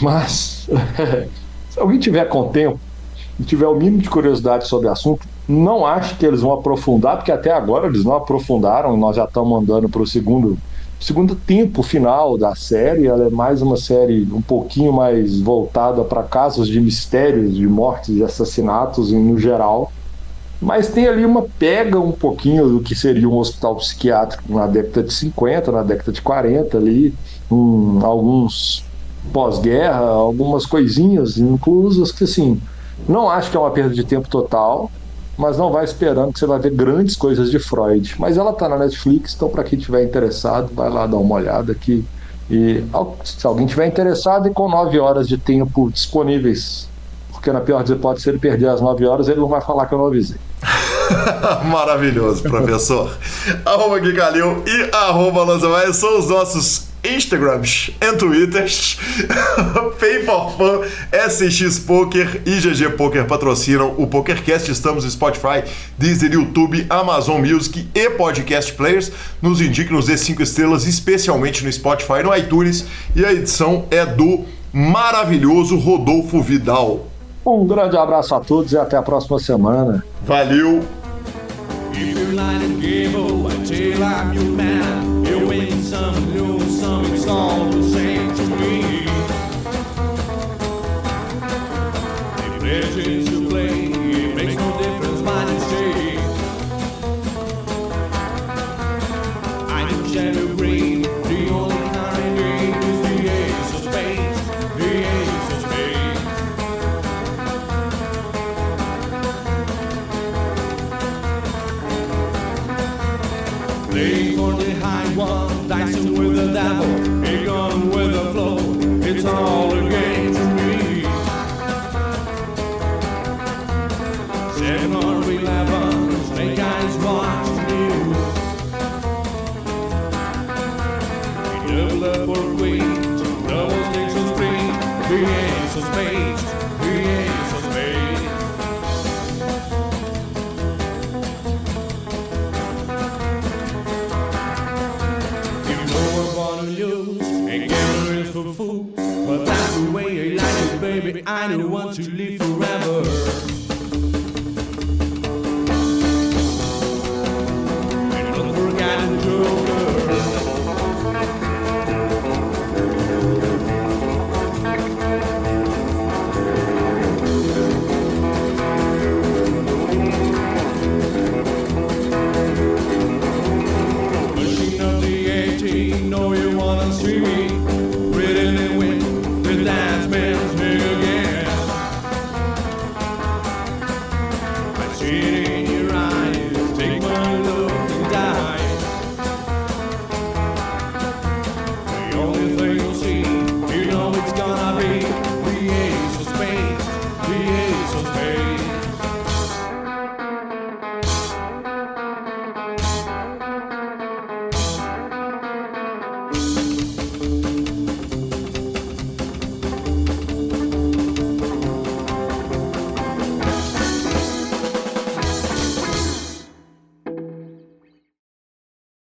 Mas [laughs] se alguém tiver com tempo e tiver o mínimo de curiosidade sobre o assunto, não acho que eles vão aprofundar, porque até agora eles não aprofundaram, nós já estamos andando para o segundo, segundo tempo final da série. Ela é mais uma série um pouquinho mais voltada para casos de mistérios, de mortes e assassinatos no geral. Mas tem ali uma pega um pouquinho do que seria um hospital psiquiátrico na década de 50, na década de 40 ali, um, alguns pós-guerra, algumas coisinhas inclusas que assim, não acho que é uma perda de tempo total, mas não vai esperando que você vai ver grandes coisas de Freud. Mas ela está na Netflix, então para quem tiver interessado, vai lá dar uma olhada aqui. E se alguém tiver interessado e com nove horas de tempo disponíveis, porque na pior das hipóteses, se ele perder as nove horas, ele não vai falar que eu não avisei. [laughs] Maravilhoso, professor. [laughs] arroba Gui Calil e arroba Lanza são os nossos Instagrams e Twitters. [laughs] Pay for Fun, SX Poker e GG Poker patrocinam o PokerCast. Estamos no Spotify, Deezer, YouTube, Amazon Music e Podcast Players. Nos indique, nos dê 5 estrelas, especialmente no Spotify e no iTunes. E a edição é do maravilhoso Rodolfo Vidal. Um grande abraço a todos e até a próxima semana. Valeu! some new, some old.